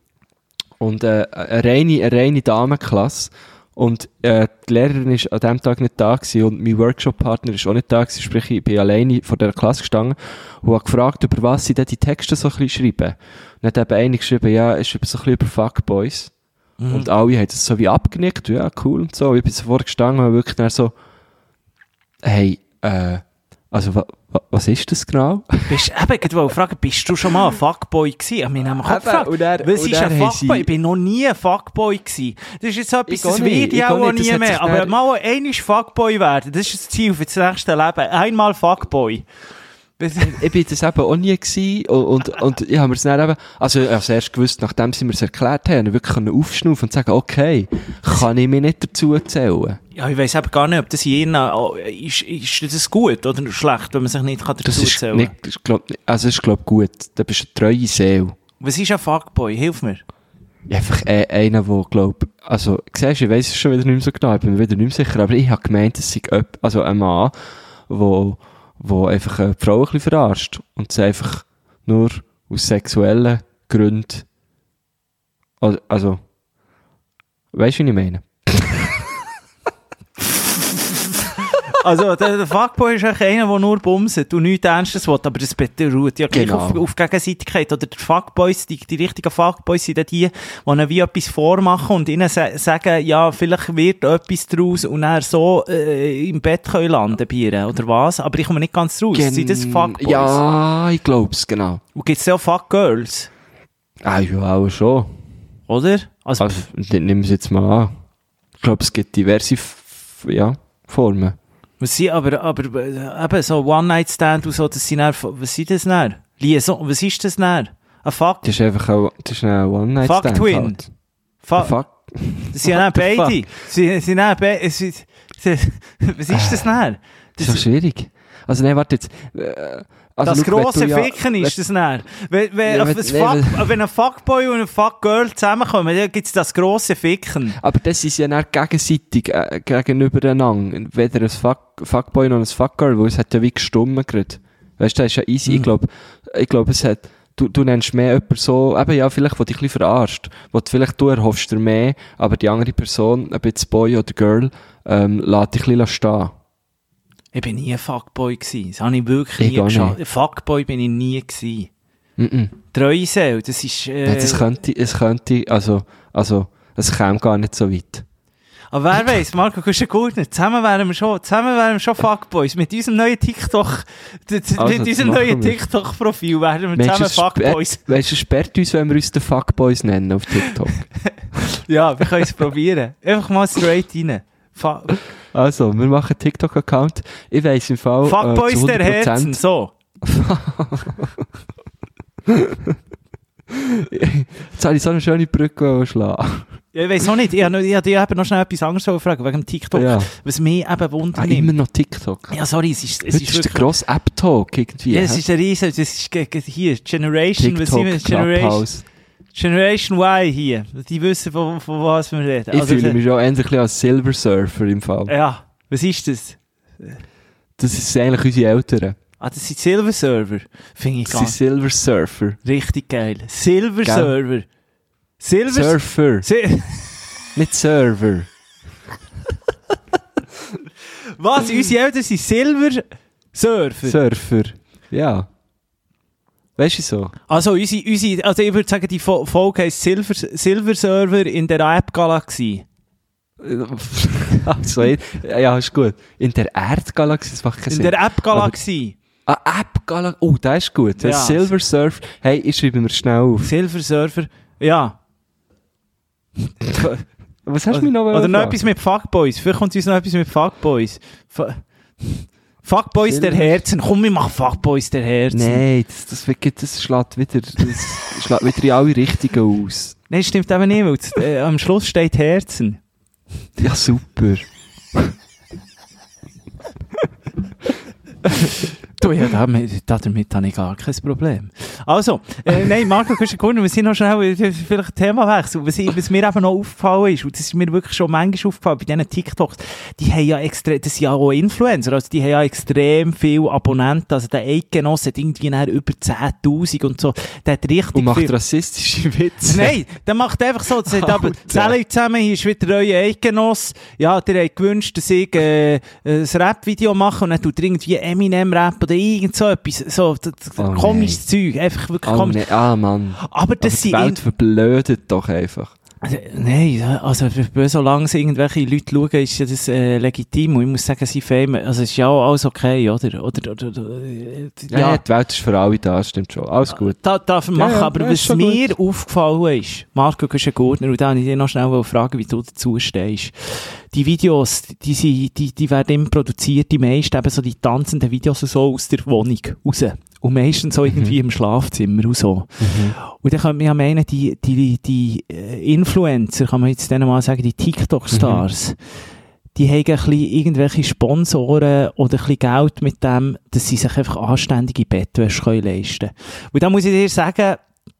und äh, eine reine, eine reine Damenklasse und äh, die Lehrerin ist an dem Tag nicht da gewesen und mein Workshop-Partner ist auch nicht da gewesen, sprich ich bin alleine vor der Klasse gestanden und habe gefragt, über was sie denn die Texte so ein bisschen schreiben. Und hat eben eine geschrieben, ja, es schreibt so ein bisschen über Fuckboys. Mhm. Und alle haben das so wie abgenickt, ja, cool und so. Ich bin so vorgestanden und wirklich dann so, hey, äh, also, wa, wa, was ist das genau? Bist, eben, ich wollte fragen, bist du schon mal ein Fuckboy gewesen? Ich habe mich nämlich auch gefragt, was ist ein Fuckboy? Ich bin noch nie ein Fuckboy gewesen. Das ist jetzt so etwas, das ich ja auch nie mehr. Aber mal einmal Fuckboy werden, das ist das Ziel für das nächste Leben. Einmal Fuckboy. Ich bin das eben auch nie gewesen und, und, und ich habe mir es dann eben, also ich habe es erst gewusst, nachdem sie mir es erklärt haben, wirklich aufschnaufen und sagen, okay, kann ich mich nicht dazu zählen? Ja, ich weiss eben gar nicht, ob das oh, ist, ist das gut oder schlecht, wenn man sich nicht kann Das dazu ist zählen nicht, glaub, also es ist glaub gut, du bist eine treue Seele. Was ist ein Fuckboy? Hilf mir. Einfach äh, einer, der, glaub, also, siehst du, ich weiss es schon wieder nicht mehr so genau, ich bin mir wieder nicht mehr sicher, aber ich habe gemeint, es sei also ein Mann, wo, wo einfach äh, die Frau ein bisschen verarscht und sie einfach nur aus sexuellen Gründen, also, also weißt du, wie ich meine? Also, der, der Fuckboy ist eigentlich einer, der nur bumset und nichts Ernstes will, aber das beruht ja gleich Genau. auf, auf Gegenseitigkeit. Oder die Fuckboys, die, die richtigen Fuckboys sind dann die, die ihnen wie etwas vormachen und ihnen sa sagen, ja, vielleicht wird etwas daraus und dann so äh, im Bett können landen bei ihr, oder was? Aber ich komme nicht ganz raus. sind das Fuckboys? Ja, ich glaub's, genau. Und gibt es auch Fuckgirls, Ah, ja, auch schon. oder? Also, Also, nehmen wir es jetzt mal an. Ich glaube, es gibt diverse, F ja, Formen. Was sind aber, aber eben so One-Night-Stand und so, das sind dann, was sind das dann? Liaison, was ist das dann? Ein Fuck, Das ist einfach ein, das ist ein One-Night-Stand. Fuck Twin. Halt. Fuck, Fuck. Das sind the beide. Sie ja beide. sie- Was ist das denn? Das ist doch schwierig. Also, nein, warte jetzt. Äh, Also, das grosse ja- Ficken ist das dann. Wenn, wenn, Ja, wenn, ein Fuck, wenn ein Fuckboy und ein Fuckgirl zusammenkommen, dann gibt es das grosse Ficken. Aber das ist ja nicht gegenseitig, äh, gegenübereinander. Weder ein Fuck, Fuckboy noch ein Fuckgirl, weil es hat ja wie gestummen gerade. Weißt du, das ist ja easy. Mhm. Ich glaube, ich glaube, es hat, du, du nennst mehr jemanden so, eben ja, vielleicht, wo dich ein bisschen verarscht. Wo du vielleicht du erhoffst dir mehr, aber die andere Person, ob jetzt Boy oder Girl, ähm, lässt dich ein bisschen stehen. Ich bin nie ein Fuckboy gewesen. Das habe ich wirklich Ich nie geschafft. Ein Fuckboy bin ich nie gewesen. Mhm. Treue Seele, das ist, äh, Ja, das könnte, es könnte, also, also, es käme gar nicht so weit. aber wer weiß, Marco, du bist ja gut nicht. Zusammen wären wir schon, zusammen wären wir schon Fuckboys. Mit unserem neuen TikTok, Also, mit unserem neuen. TikTok-Profil wären wir zusammen Fuckboys. weißt du, sperrt uns, wenn wir uns den Fuckboys nennen auf TikTok. Ja, wir können es probieren. Einfach mal straight rein. Fu Also, wir machen einen TikTok-Account. Ich weiss im Fall. Fuckboys äh, der 100%. Herzen, so. Jetzt habe ich so eine schöne Brücke schlagen. Ja, ich weiß auch nicht, ich habe dich eben noch schnell etwas anderes fragen, wegen dem TikTok, Ja. was mich eben wundert Ah, immer noch TikTok. Ja, sorry, es ist, es Heute ist ist der grosse App-Talk irgendwie. Ja, es ist ein riesen, das ist hier, Generation, was sind wir? TikTok, Generation, Clubhouse. Generation Y hier. Die wissen, von, von was wir reden. Ich Also, fühle mich auch endlich als Silver Surfer im Fall. Ja, was ist das? Das sind eigentlich unsere Eltern. Ah, das sind Silver Server. Finde ich Das sind Silver Surfer. richtig geil. Silver Gell? Server. Silver Surfer, Si nicht Server. was? Unsere Eltern sind Silver Surfer. Surfer. Ja. Weißt du so? Also, unsere, unsere, also ich würde sagen, die Fo- Folge heisst Silver, Silver Server in der App-Galaxie. also, ja, ist gut. In der Erdgalaxie, das macht keinen In Sinn. der App-Galaxie. Ah, App Galaxy. Oh, das ist gut. Ja. Silver Surf. Hey, ich schreibe mir schnell auf. Silver Server. Ja. Was hast du mir noch Oder noch etwas mit Fuckboys. Vielleicht kommt uns noch etwas mit Fuckboys. Fu Fuckboys der Herzen. Komm, wir machen Fuckboys der Herzen. Nein, das, das, das schlägt wieder, das schlägt wieder in alle Richtungen aus. Nein, stimmt eben nicht, weil es, äh, am Schluss steht Herzen. Ja, super. Du, ja, damit, damit habe ich gar kein Problem. Also, äh, nein, Marco Kuschenkunde, wir sind noch schnell, äh, vielleicht ein Themawechsel. Was, was mir eben noch aufgefallen ist, und das ist mir wirklich schon manchmal aufgefallen, bei diesen TikToks, die haben ja extrem, das sind ja auch Influencer, also die haben ja extrem viele Abonnenten, also der Eidgenosse hat irgendwie über 10'000 und so, der hat richtig Und macht viel... rassistische Witze. Nein, der macht einfach so, der sagt aber. Salut zusammen, hier ist wieder euer Eidgenoss. Ja, der hat gewünscht, dass ich äh, ein Rap-Video mache und dann tut irgendwie Eminem-Rap oder irgend so etwas, so Oh komisches Zeug, einfach wirklich Oh, komisch. nee. Ah, Mann. Aber Aber das die sind... Welt verblödet doch einfach. In- Nein, also solange es irgendwelche Leute schauen, ist ja das äh, legitim und ich muss sagen, sie fame, also es ist ja auch alles okay, oder? oder, oder, oder äh, Ja, ja. die Welt ist für alle da, stimmt schon. Alles gut. Da, darf man Ja, machen, ja, aber was mir aufgefallen ist, Marco Gurtner, und da wollte ich dich noch schnell fragen, wie du dazu stehst. Die Videos, die, sind, die, die werden immer produziert, die meisten eben so die tanzenden Videos so aus der Wohnung raus. Und meistens so irgendwie im Schlafzimmer und so. Und dann könnte man ja meinen, die, die, die äh, Influencer, kann man jetzt denen mal sagen, die TikTok-Stars, die haben ein bisschen irgendwelche Sponsoren oder ein bisschen Geld mit dem, dass sie sich einfach anständige Bettwäsche leisten können. Und da muss ich dir sagen,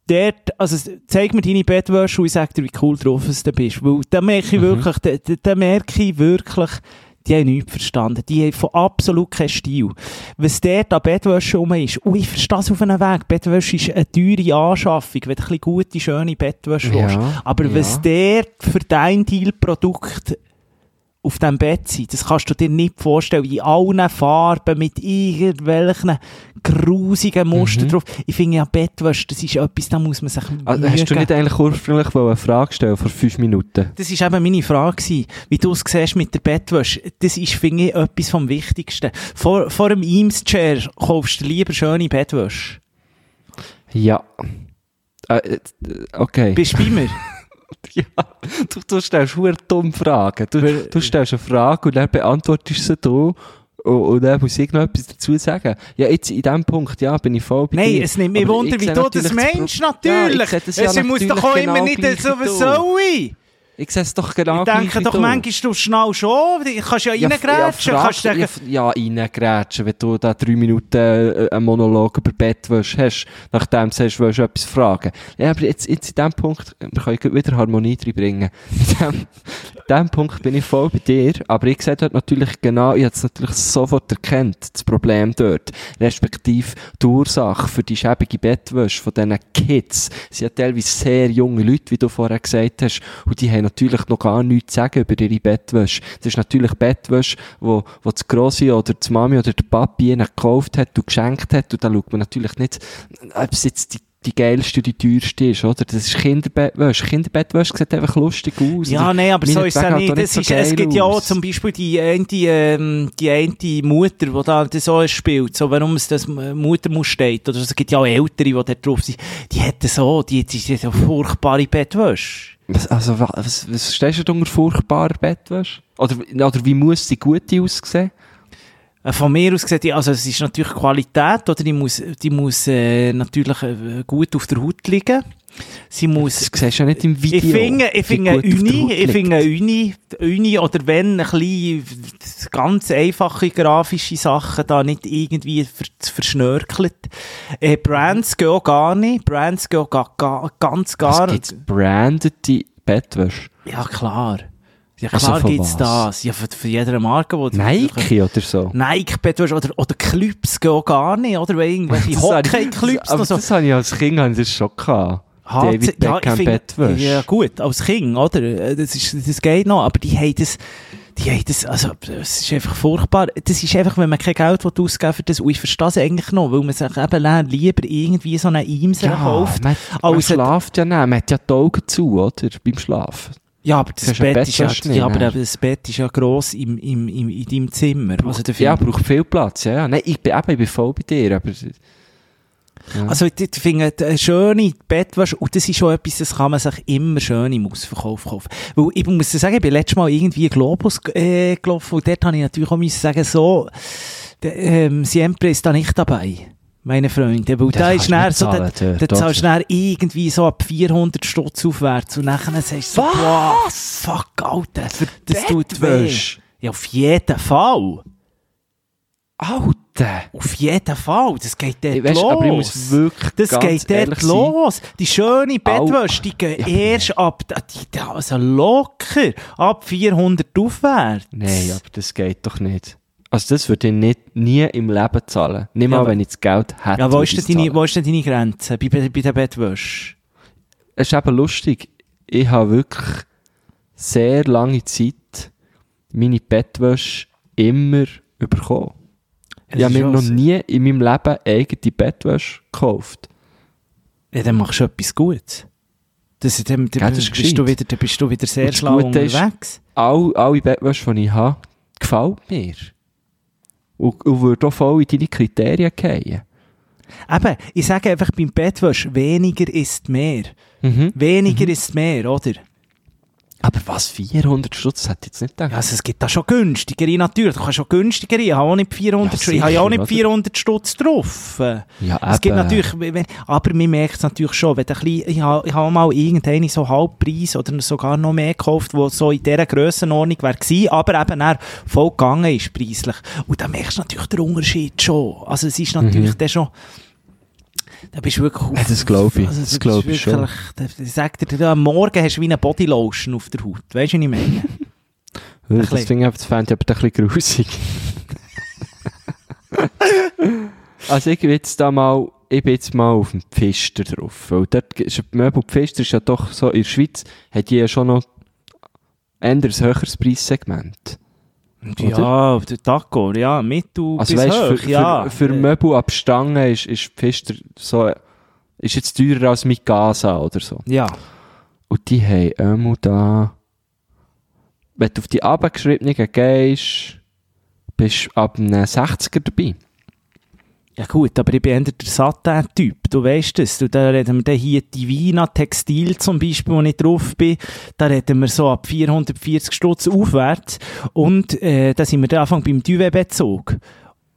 dort, also zeig mir deine Bettwäsche und ich sag dir, wie cool drauf du bist. Weil da merke ich wirklich, da, da, da merke ich wirklich, die haben nichts verstanden. Die haben von absolut keinen Stil. Was dort an Bettwäsche rum ist, und ich verstehe es auf einem Weg, Bettwäsche ist eine teure Anschaffung, wenn du ein bisschen gute, schöne Bettwäsche. Ja, Aber ja. was dort für dein Dealprodukt auf dem Bett sein, das kannst du dir nicht vorstellen. In allen Farben, mit irgendwelchen grusigen Mustern Mhm. drauf. Ich finde ja, Bettwäsche, das ist etwas, da muss man sich Also, hast du nicht eigentlich ursprünglich eine Frage stellen vor fünf Minuten? Das ist eben meine Frage gewesen, wie du es siehst mit der Bettwäsche. Das ist, finde ich, etwas vom Wichtigsten. Vor, vor einem Eames-Chair kaufst du lieber schöne Bettwäsche. Ja. Äh, äh, okay. Bist du bei mir? ja. Du, du stellst sehr dumme Fragen. Du, du stellst eine Frage und dann beantwortest sie du. Und, und dann muss ich noch etwas dazu sagen. Ja, jetzt in diesem Punkt, ja, bin ich voll bei Nein, dir. es nimmt mich Aber Wunder, wie du das meinst, natürlich. Ja, das ja es muss doch auch genau immer nicht so, was soll ich? Ich sehe es doch genau Ich denke doch, manchmal du schnell schon, du kannst ja reingrätschen, ja, kannst ja, ja, reingrätschen, wenn du da drei Minuten äh, einen Monolog über Bettwäsche hast, nachdem du sagst, willst du etwas fragen. Ja, aber jetzt, jetzt in dem Punkt, wir können wieder Harmonie reinbringen. In in dem Punkt bin ich voll bei dir, aber ich sehe dort natürlich genau, ich habe es natürlich sofort erkannt, das Problem dort, respektive die Ursache für die schäbige Bettwäsche von diesen Kids, sind ja teilweise sehr junge Leute, wie du vorher gesagt hast, und die haben natürlich noch gar nichts zu sagen über ihre Bettwäsche. Das ist natürlich Bettwäsche, wo, wo das Grossi oder die Mami oder der Papi ihnen gekauft hat und geschenkt hat, und da schaut man natürlich nicht, ob es jetzt die die geilste die teuerste ist, oder? Das ist Kinderbettwäsche. Kinderbettwäsche sieht einfach lustig aus. Ja, nein, aber so ist es ja nicht. hat Das auch ist, so es gibt ja auch aus. zum Beispiel die eine, ähm, die eine Mutter, die da das so spielt, so warum es das Mutter muss steht. Oder es gibt ja auch Ältere, die da drauf sind. Die hätten so, die, die, die, die furchtbare Bettwäsche. Was, also, wa- was, was stehst du unter furchtbarer Bettwäsche? Oder, oder wie muss die gute aussehen? Äh, Von mir aus gesehen, also es ist natürlich Qualität, oder? Die muss, die muss äh, natürlich äh, gut auf der Haut liegen. Sie muss... Das siehst du ja nicht im Video. Ich finde, ich finde Uni, ich finde Uni, Uni oder wenn ein bisschen ganz einfache grafische Sachen da nicht irgendwie ver, verschnörkelt. Äh, Brands gehen auch gar nicht. Brands gehen ga, ga, ganz gar Es gibt brandete Bettwäsche. Ja, klar. Ja, Also klar von gibt's das. Ja, für, für jede Marke, wo Nike oder so. Nike oder, oder Clubs gehen auch gar nicht, oder? Weil irgendwelche Hockey-Clubs oder so. das habe ich als Kind das schon gehabt. HC David ja, Beckham finde- Bettwäsche. Ja, gut, als Kind, oder? Äh, Das, ist, das geht noch, aber die haben das, die haben das, also, es ist einfach furchtbar. Das ist einfach, wenn man kein Geld ausgeben für das, und ich verstehe es eigentlich noch, weil man sich eben lieber irgendwie so eine Imse kauft. man, man schlaft ja nicht, man hat ja die Augen zu, oder? Beim Schlafen. Ja, aber das ein Bett ist ja, ja, aber das Bett ist ja gross im, im, im, in deinem Zimmer. Also, der Ja, braucht viel Platz, ja. ja. Nein, ich bin, eben, ich bin voll bei dir, aber... Ja. Also, ich ich finde, eine schöne Bettwäsche, und das ist schon etwas, das kann man sich immer schön im Ausverkauf kaufen. Weil, ich muss sagen, ich bin letztes Mal irgendwie Globus, äh, gelaufen, und dort habe ich natürlich auch müssen sagen, so, ähm, Siempre ist da nicht dabei. Meine Freunde, weil Das da ist nicht so, da, zahlen dort, da zahlst du näher irgendwie so ab 400 Stutz aufwärts und nachher sagst du so, wow, fuck, Alter, für, das tut weh. Ja, auf jeden Fall. Alter! Auf jeden Fall, das geht dort Weißt, los. aber ich muss wirklich das geht dort sein. los. Die schöne. Bettwäsche, die gehen Ja. erst ab, die, also locker, ab 400 aufwärts. Nein, aber das geht doch nicht. Also das würde ich nicht, nie im Leben zahlen. Nicht mal, aber- wenn ich das Geld hätte. Ja, wo ist, denn deine, wo ist denn deine Grenze bei, bei, bei der Bettwäsche? Es ist eben lustig. Ich habe wirklich sehr lange Zeit meine Bettwäsche immer bekommen. Es Ich habe mir noch nie in meinem Leben eigene Bettwäsche gekauft. Ja, dann machst du etwas Gutes. Das, dann, dann, das ist bist du wieder, dann bist du wieder sehr schlau Gute ist- unterwegs. All, alle Bettwäsche, die ich habe, gefällt mir. Und, und würde auch voll in deine Kriterien fallen. Eben, ich sage einfach beim Bettwäsche, weniger ist mehr. Mhm. Weniger ist mehr, oder? Aber was, 400 Stutz? Hätte ich jetzt nicht gedacht. Ja, also es gibt da schon günstigere natürlich. Du kannst schon günstigere. Ich habe auch nicht 400 Ja, Stutz. Ich habe auch nicht oder? 400 Stutz drauf. Ja, Es gibt natürlich, aber man merkt es natürlich schon, wenn ein bisschen, ich habe, ich habe mal irgendeine so Halbpreis oder sogar noch mehr gekauft, wo so in dieser Grössenordnung wäre aber eben dann voll gegangen ist preislich. Und dann merkst du natürlich den Unterschied schon. Also es ist natürlich dann schon, da bist du wirklich. Ja, das glaube ich. Also, Das glaube ich schon. Ich sag dir, du, am Morgen hast du wie eine Bodylotion auf der Haut. Weißt du, was ich meine? Das, finde ich, das fände ich aber ein bisschen grusig. also ich bin jetzt da mal, ich bin jetzt mal auf dem Pfister drauf. Weil dort ist Möbel Pfister ist ja doch so, in der Schweiz hat die ja schon noch ein höheres Preissegment. Ja, der Taco, ja, mittel Also bis weißt hoch, du, für, ja. für, für Möbel ab Stangen ist, ist Pfister so, ist jetzt teurer als mit Gaza oder so. Ja. Und die haben einmal da, wenn du auf die abgeschriebenen gehst, bist du ab einem 60er dabei. Ja gut, aber ich bin eher der Satin-Typ, du weißt es. Du, da reden wir hier Divina Textil zum Beispiel, wo ich drauf bin, da reden wir so ab 440 Stutz aufwärts und äh, da sind wir dann Anfang beim Duvet-Bezug.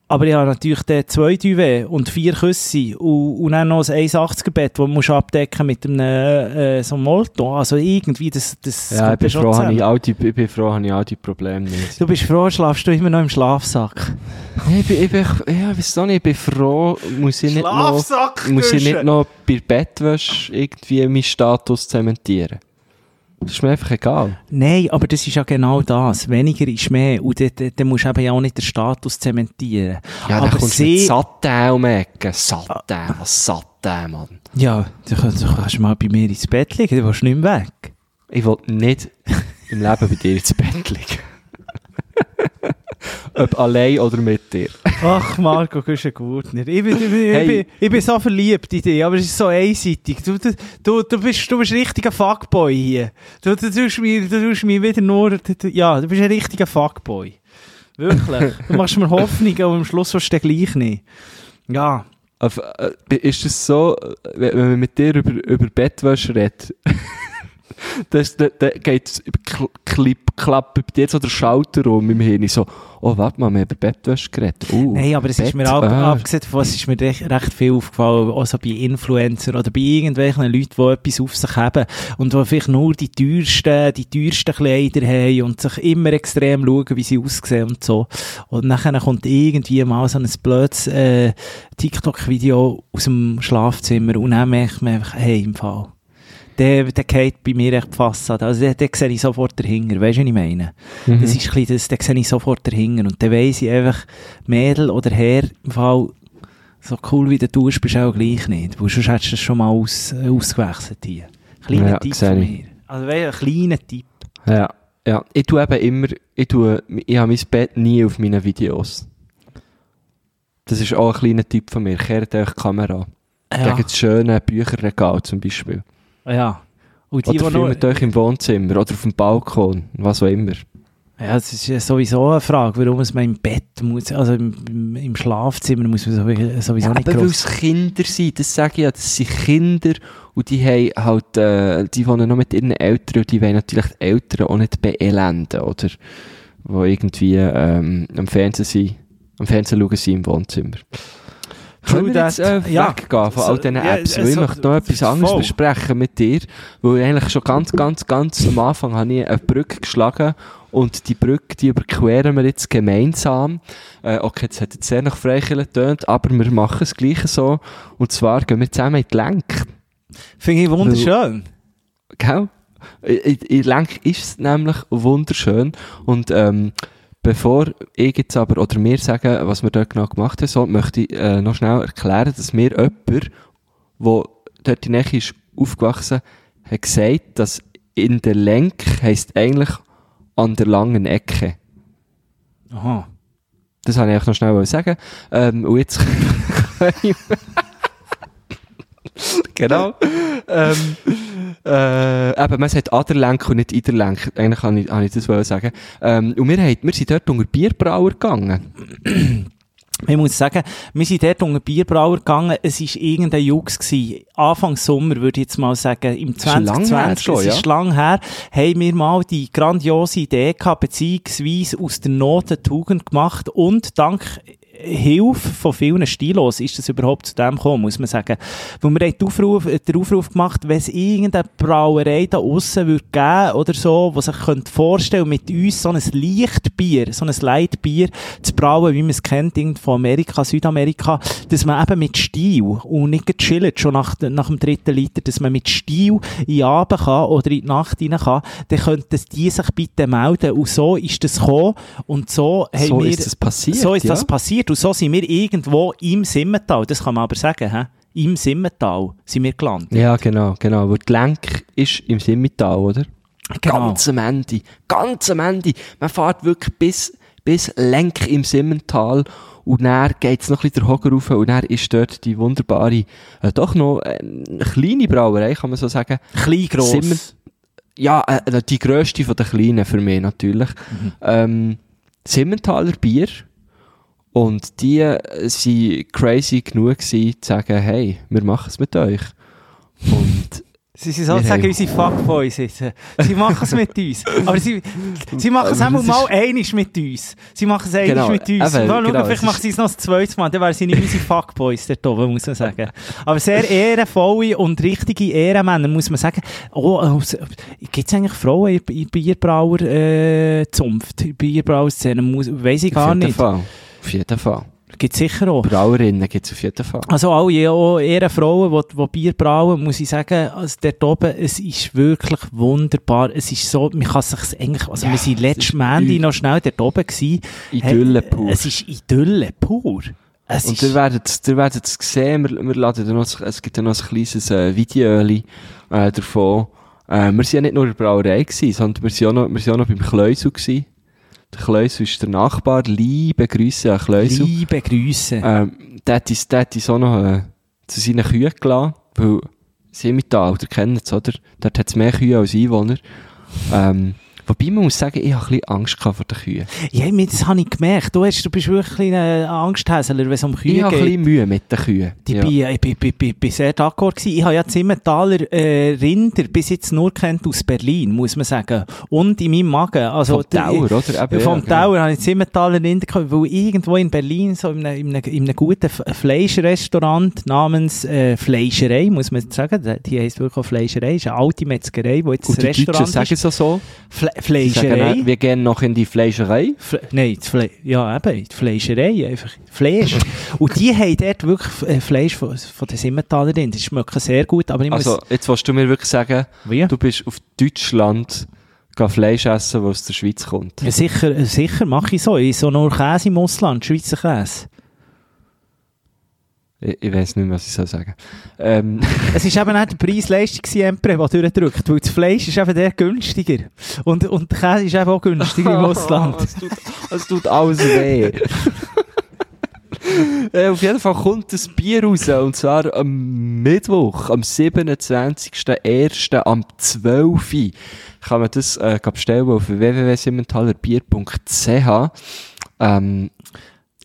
Aber ich habe natürlich dann zwei Duvet und vier Küsse und, und dann noch ein 1,80er-Bett, das du musst abdecken mit einem äh, so einem Molto. Also irgendwie, das, das Ja, ich bin, froh, habe ich all die, ich bin froh, habe ich all die Probleme nicht. Du bist froh, schlafst du immer noch im Schlafsack. Ich bin, ich bin, ja, weiss nicht, ich bin froh, muss ich nicht noch, muss ich nicht noch bei Bettwäsche irgendwie meinen Status zementieren. Das ist mir einfach egal. Nein, aber das ist ja genau das. Weniger ist mehr. Und dann, dann, dann musst du eben ja auch nicht den Status zementieren. Ja, aber dann kommst du sie- mit Satin um die Ecke. Satin, was Satin, Mann. Ja, du, du kannst mal bei mir ins Bett liegen, du willst nicht mehr weg. Ich will nicht im Leben bei dir ins Bett liegen. Ob allein oder mit dir. Ach, Marco, du bist ein Gurtner. Ich bin, ich, bin, ich, bin, ich bin so verliebt in dich, aber es ist so einseitig. Du, du, du, bist, du bist ein richtiger Fuckboy hier. Du, du, tust mir, du tust mir wieder nur... Ja, du bist ein richtiger Fuckboy. Wirklich. Du machst mir Hoffnung, aber am Schluss willst du den gleich nicht. Ja. Äh, ist es so, wenn wenn man mit dir über, über Bettwäsche redet, das, da, da geht es klipp, klapp bei dir so der Schalter um im Hirn. So, oh, warte mal, wir haben über Bettwäsche geredet. Uh, Nein, aber es ist mir Bett- auch, ah. abgesehen davon, es ist mir recht, recht viel aufgefallen, auch so bei Influencern oder bei irgendwelchen Leuten, die etwas auf sich haben und die vielleicht nur die teuersten, die teuersten Kleider haben und sich immer extrem schauen, wie sie aussehen und so. Und nachher kommt irgendwie mal so ein blödes äh, TikTok-Video aus dem Schlafzimmer und dann merkt man einfach, hey, im Fall. Der, der geht bei mir echt die Fassade. Also, den, den sehe ich sofort dahinter. Weißt du, was ich meine? Mhm. Das ist ein das, den sehe ich sofort dahinter. Und dann weiss ich einfach, Mädel oder Herr, im Fall, so cool wie du tust, bist du auch gleich nicht. Weil sonst hättest du das schon mal aus, äh, ausgewechselt hier. Kleiner Ja, Tipp von mir. Also, weißt du, ein kleiner Tipp. Ja, ja. Ich tue eben immer, ich tue, ich habe mein Bett nie auf meinen Videos. Das ist auch ein kleiner Tipp von mir. Kehrt euch die Kamera. Ja. Gegen das schöne Bücherregal zum Beispiel. Ja. Und die, Oder die noch, filmt euch im Wohnzimmer oder auf dem Balkon, was auch immer. ja, das ist ja sowieso eine Frage, warum es man im Bett muss, also im, im, im Schlafzimmer muss man sowieso, Ja, nicht aber weil es Kinder sind, das sage ich ja, das sind Kinder und die haben halt, äh, die wohnen noch mit ihren Eltern und die wollen natürlich die Eltern auch nicht beelenden, oder? Wo irgendwie ähm, am Fernsehen sind, am Fernsehen schauen sie im Wohnzimmer. Können wir jetzt äh, Ja. weggehen von all So, diesen ja, Apps? äh, weil ich so- möchte noch etwas anderes voll. besprechen mit dir, weil ich eigentlich schon ganz, ganz, ganz am Anfang habe ich eine Brücke geschlagen und die Brücke, die überqueren wir jetzt gemeinsam. Äh, okay, das hat jetzt sehr nach Freikirche getönt, aber wir machen es gleich so. Und zwar gehen wir zusammen in die Lenk. Finde ich wunderschön. Gell? In, in Lenk ist es nämlich wunderschön. Und ähm, bevor ich jetzt aber, oder wir sagen, was wir dort genau gemacht haben, so, möchte ich äh, noch schnell erklären, dass mir jemand, der dort in Nähe ist aufgewachsen, hat gesagt, dass in der Lenk heisst eigentlich an der langen Ecke. Aha. Das wollte ich noch schnell sagen. Ähm, und jetzt genau. ähm, äh, eben, man sagt Aderlenk und nicht Iderlenk. Eigentlich kann ich, kann ich das wollen sagen. Ähm, und wir, haben, wir sind dort unter Bierbrauer gegangen. Ich muss sagen, wir sind dort unter Bierbrauer gegangen, es war irgendein Jux gewesen. Anfang Sommer, würde ich jetzt mal sagen, im ist lang her 2020, schon, es ja. ist lang her, haben wir mal die grandiose Idee gehabt, beziehungsweise aus der Not eine Tugend gemacht und dank Hilfe von vielen Stilos ist es überhaupt zu dem gekommen, muss man sagen. Weil wir haben den Aufruf, den Aufruf gemacht, wenn es irgendeine Brauerei da aussen würde geben oder so, die sich könnte vorstellen mit uns so ein Leichtbier, so ein Leitbier zu brauen, wie man es kennt, von Amerika, Südamerika, dass man eben mit Stil und nicht gechillt, schon nach, nach dem dritten Liter, dass man mit Stil in den Abend kann oder in die Nacht rein kann, dann könnten die sich bitte melden. Und so ist das gekommen und so haben So wir... ist das passiert, So ist ja. das passiert und so sind wir irgendwo im Simmental, das kann man aber sagen, hä? im Simmental sind wir gelandet. Ja, genau, genau. Weil die Lenk ist im Simmental, oder? Genau. Ganz am Ende. Ganz am Ende. Man fährt wirklich bis, bis Lenk im Simmental. Und dann geht's noch ein bisschen der Hocker rauf und dann ist dort die wunderbare, äh, doch noch äh, kleine Brauerei, kann man so sagen. Klein, gross. Simmen- Ja, äh, die grösste von den kleinen für mich natürlich. Ähm, Simmentaler Bier. Und die äh, sind crazy genug gewesen, zu sagen, hey, wir machen es mit euch. Und Sie sind sozusagen haben- unsere Fuckboys jetzt. Sie machen es mit uns. Aber sie, sie machen es einmal mal ist- mit uns. Sie machen es einiges Genau, mit uns. eben, schauen, genau, vielleicht machen sie es noch das zweite Mal. Dann wären sie nicht unsere Fuckboys dort oben, muss man sagen. Aber sehr ehrenvolle und richtige Ehrenmänner, muss man sagen. Oh, gibt es eigentlich Frauen in, in Bierbrauer äh, Bierbrauer-Szene? Weiss ich gar nicht. Fall. Auf jeden Fall. Gibt es sicher auch. Brauerinnen gibt es auf jeden Fall. Also alle auch Ehrenfrauen, die, die Bier brauen, muss ich sagen, also dort oben, es ist wirklich wunderbar. Es ist so, man kann sich eigentlich, also Ja, wir sind es letztes Mandy noch schnell dort oben gewesen. Idylle Hey, pur. Es ist Idylle pur. Es Und ihr werdet, ihr werdet es sehen, wir, wir laden da noch, es gibt ja noch ein kleines äh, Video äh, davon. Äh, wir sind ja nicht nur in der Brauerei gewesen, sondern wir sind auch noch, wir auch noch beim Kleusel gewesen. Der Kleusel ist der Nachbar, liebe Grüße an Kleusel. liebe Grüße. Ähm, der hat uns, der hat uns auch noch äh, zu seinen Kühen gelassen, weil Simmental, ihr kennt es, oder? Dort hat es mehr Kühe als Einwohner. Ähm, wobei man muss sagen, ich habe ein bisschen Angst vor den Kühen. Ja, das habe ich gemerkt. Du, hast, du bist wirklich ein Angsthäsler, wenn es um Ich Kühe habe ein geht. bisschen Mühe mit den Kühen. Die Ja. bin, ich bin, bin, bin, bin sehr d'accord gewesen. Ich habe ja die Simmentaler äh, Rinder bis jetzt nur kennt aus Berlin, muss man sagen. Und in meinem Magen. Also, Vom Tower, oder? Eben, Vom ja, genau. Tower habe ich die Simmentaler Rinder gehabt, weil irgendwo in Berlin, so in einem, in einem, in einem guten Fleischrestaurant namens äh, Fleischerei, muss man sagen, die- heisst wirklich auch Fleischerei, ist eine alte Metzgerei, wo jetzt Und das die Deutschen Restaurant sagen ist. es auch so. Fle Fleischerei. sagen, wir gehen noch in die Fleischerei. Fle Nein, die Fle ja eben, die Fleischerei, einfach Fleisch. Und die haben dort wirklich äh, Fleisch von, von den drin. Das schmeckt sehr gut, aber ich Also, muss... jetzt willst du mir wirklich sagen, Wie? du bist auf Deutschland gehen Fleisch essen, das aus der Schweiz kommt. Ja, sicher, sicher mache ich so. Ich so nur Käse im Ausland, Schweizer Käse. Ich, ich weiß nicht mehr, was ich soll sagen. Ähm, Es ist eben auch der Preis-Leistungs-Emperor, der durchdrückt, weil das Fleisch ist eben der günstiger. Und, und der Käse ist eben auch günstiger im Ausland. es, tut, es tut alles weh. äh, auf jeden Fall kommt das Bier raus, und zwar am Mittwoch, am 27.01. am 12. Uhr kann man das äh, bestellen auf www.simmentalerbier.ch. Ähm,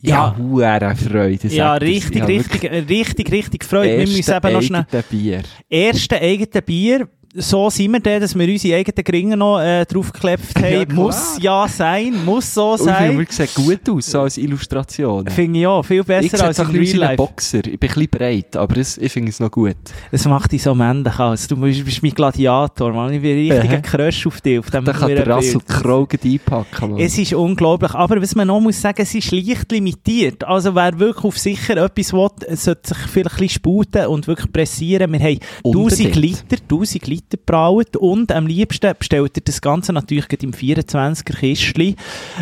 Ja. ja, Freude. Ja, richtig, richtig, äh, richtig, richtig gefreut. Wir müssen eben noch schnell... eigene Bier. Erste eigene Bier, so sind wir dann, dass wir unsere eigenen Gringe noch äh, draufgeklebt haben. Ja, muss ja sein, muss so Und ich sein. sehen gut aus, so als Illustration. Finde ich auch, viel Ich besser sehe als bisschen Real Life. Boxer. Ich bin ein bisschen breit, aber es, ich finde es noch gut. Das macht dich so männlich aus. Du bist, bist mein Gladiator, Mann. Ich bin richtig ein Crush auf dich, auf dem Da kann der Russell Bild. Crowe einpacken. Mann. Es ist unglaublich. Aber was man noch muss sagen, es ist leicht limitiert. Also wer wirklich auf sicher etwas will, sollte sich vielleicht ein bisschen sputen und wirklich pressieren. Wir haben 1000 Unbedingt. Liter, 1000 Liter gebraut und am liebsten bestellt ihr das Ganze natürlich im 24er Kistchen.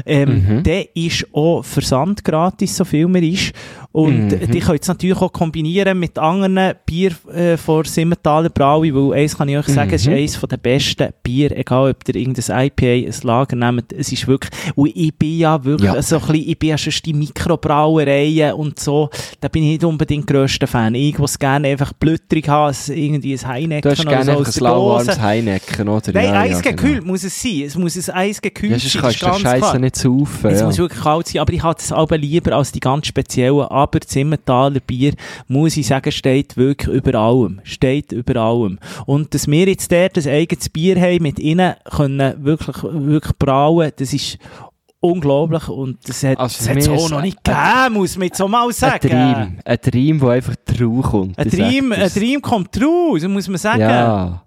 Ähm, Mhm. Der ist auch Versand gratis, so viel man ist. Und Mhm. die könnt es natürlich auch kombinieren mit anderen Bier äh, von Simmentaler Braui, weil eins kann ich euch sagen, es ist Mhm. eines der besten Bier, egal ob ihr irgendein IPA, ein Lager nehmt, es ist wirklich, und ich bin ja wirklich Ja. so ein bisschen, ich bin ja schon die Mikrobrauereien und so, da bin ich nicht unbedingt der grösste Fan. Ich, was gerne einfach blütterig habe, es irgendwie ein Heineken Du hast oder gerne so einfach aus ein der lauwarmes. Heinecken, oder? Nein, ja, ja, eisgekühlt genau. muss es sein. Es muss ein eisgekühlt Ja, sein, kannst ist du Scheiße nicht saufen. Es Ja. muss wirklich kalt sein, aber ich habe es aber lieber als die ganz speziellen. Aber das Bier, muss ich sagen, steht wirklich über allem. Steht über allem. Und dass wir jetzt dort ein eigenes Bier haben, mit ihnen können wirklich, wirklich brauen, das ist unglaublich und das hat Also es hat mir so ist noch ein- nicht gegeben, muss man jetzt so mal Ein sagen. Dream. Ein Dream, der einfach trau kommt. Ein Dream, ein. Dream kommt raus, muss man sagen. Ja.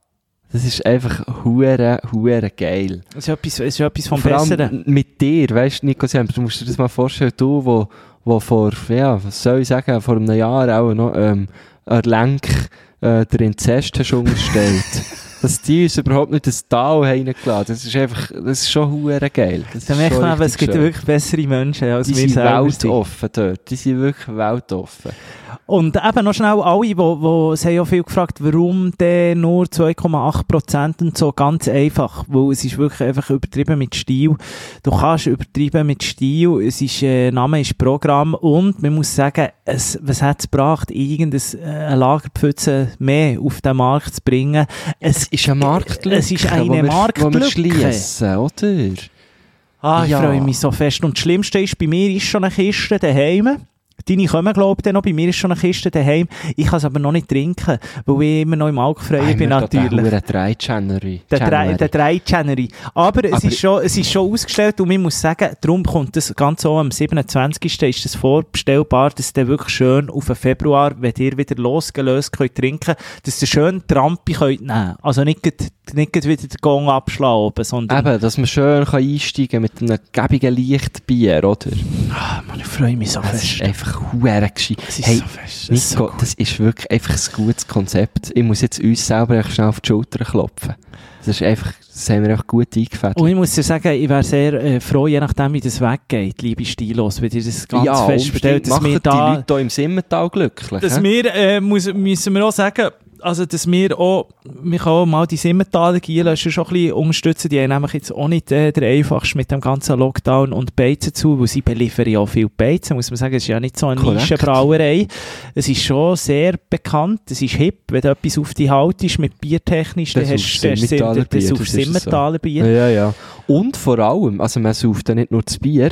Das ist einfach hure, hure geil. Das ist etwas, das ist etwas vom Besseren. mit dir, weißt du, Nico du musst dir das mal vorstellen, du, wo, wo vor, ja, was soll ich sagen, vor einem Jahr auch noch, ähm, Lenk, äh, der Inzest hast unterstellt. Dass die uns überhaupt nicht ins Tal reingelassen Das ist einfach, das ist schon hure geil. Das Da merkt man aber, es gibt schön. wirklich bessere Menschen als Die wir sind selber. sind. weltoffen dort. Die sind wirklich weltoffen. Und eben noch schnell alle, die, die, sie haben ja viel gefragt, warum denn nur 2,8% und so, ganz einfach, weil es ist wirklich einfach übertrieben mit Stil. Du kannst übertrieben mit Stil, es ist, äh, Name ist Programm und man muss sagen, es, was hat es gebracht, irgendein äh, Lagerpfütze mehr auf den Markt zu bringen. Es, ist eine Marktlücke, Es ist eine wo wir, Marktlücke. Wo wir schliessen, oder? Ah, ich Ja. freue mich so fest. Und das Schlimmste ist, bei mir ist schon eine Kiste daheim. Deine kommen, glaube ich, noch. Bei mir ist schon eine Kiste daheim. Ich kann es aber noch nicht trinken, weil ich immer noch im Alkoholfreien bin, natürlich. Der drei January. Der drei, der drei January. Aber, es, Aber- ist schon, es ist schon ausgestellt und ich muss sagen, darum kommt das ganz so am 27. ist das vorbestellbar, dass der wirklich schön auf den Februar, wenn ihr wieder losgelöst könnt trinken, dass ihr schön Trampi könnt nehmen. Also nicht, nicht wieder den Gong abschlagen oben, sondern Eben, dass man schön kann einsteigen kann mit einem gäbigen Lichtbier, oder? Ah, Mann, ich freue mich so fest. Einfach huere gescheit. Hey, so fest. Es ist so Nico, gut. das ist wirklich einfach ein gutes Konzept. Ich muss jetzt uns selber schnell auf die Schulter klopfen. Das ist einfach, das haben wir echt gut eingefädelt. Und ich muss dir sagen, ich wäre sehr äh, froh, je nachdem, wie das weggeht, liebe Stilos, wenn ihr das ganz ja, fest bestellt, dass wir die da, Leute hier im Simmental glücklich. dass wir, äh, muss, müssen wir auch sagen, also, dass wir auch, wir können auch mal die Simmentaler Gielöscher schon ein bisschen unterstützen, die haben nämlich jetzt auch nicht äh, der einfachste mit dem ganzen Lockdown und Beizen zu, weil sie beliefern ja auch viel Beizen, muss man sagen, es ist ja nicht so eine. Nischenbrauerei. Es ist schon sehr bekannt, es ist hip, wenn du etwas auf die Haut ist mit biertechnisch, dann hast du das das auf. Simmentaler Bier. Ja, ja. Und vor allem, also man sauft ja nicht nur das Bier,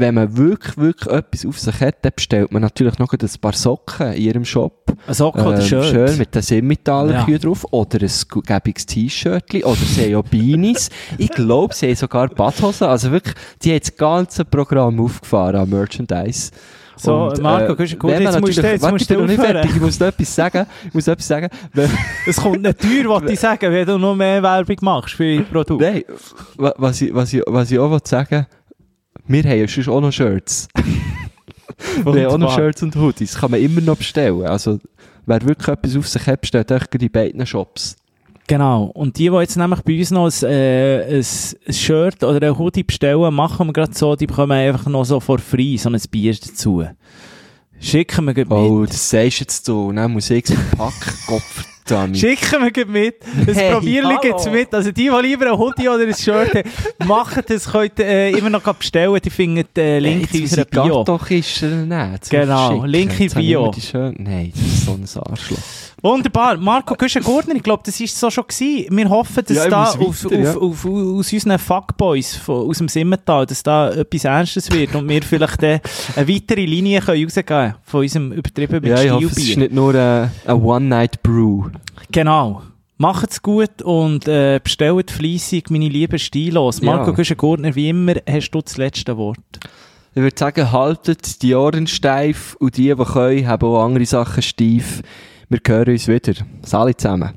wenn man wirklich, wirklich etwas auf sich hat, dann bestellt man natürlich noch ein paar Socken in ihrem Shop. Ein Socken oder Ähm, Shirt. Schön mit den Simmetaler Ja. Drauf. Oder ein gäbiges T-Shirt. Oder sie haben auch Beanies. ich glaube, sie haben sogar Badhosen. Also wirklich, die haben das ganze Programm aufgefahren an Merchandise. So, Und, Marco, äh, gut, jetzt musst du- jetzt warte, musst du noch nicht fertig. Ich muss noch etwas sagen. Ich muss etwas sagen. Es kommt nicht teuer, was ich sagen, wenn du noch mehr Werbung machst für dein Produkt. Nein, wa- was ich, was ich, was ich auch will sagen wir haben ja sonst auch noch Shirts. wir haben auch noch. Shirts und Hoodies. Kann man immer noch bestellen. Also, wer wirklich etwas auf sich hat, bestellt euch in beiden Shops. Genau. Und die, die jetzt nämlich bei uns noch ein, äh, ein, Shirt oder ein Hoodie bestellen, machen wir gerade so, die bekommen einfach noch so for free so ein Bier dazu. Schicken wir gleich Oh, mit. das sagst jetzt du. Dann muss ich es packen. Kopf, Dani. Schicken wir mit. Ein Hey, Probierli gibt's mit. Also die, die lieber ein Hoodie oder ein Shirt haben, machen das, könnt äh, immer noch bestellen. Die finden den Link in unserer Bio. Doch ist er nicht. Genau. Link in Bio. Nein, das ist so ein Arschloch. Wunderbar. Marco Güschen-Gurtner, ich glaube, das ist so schon gewesen. Wir hoffen, dass Ja, da auf, weiter, auf, ja. auf, aus unseren Fuckboys von, aus dem Simmental, dass da etwas Ernstes wird und wir vielleicht dann eine weitere Linie können rausgehen können von unserem übertrieben mit Ja, ich hoffe, es ist nicht nur äh, ein One-Night-Brew. Genau. Macht's gut und äh, bestellt fleissig meine lieben Stilos. Marco Ja. Güschen-Gurtner, wie immer, hast du das letzte Wort. Ich würde sagen, haltet die Ohren steif und die, die können, haben auch andere Sachen steif. Wir hören uns wieder. Salut zusammen.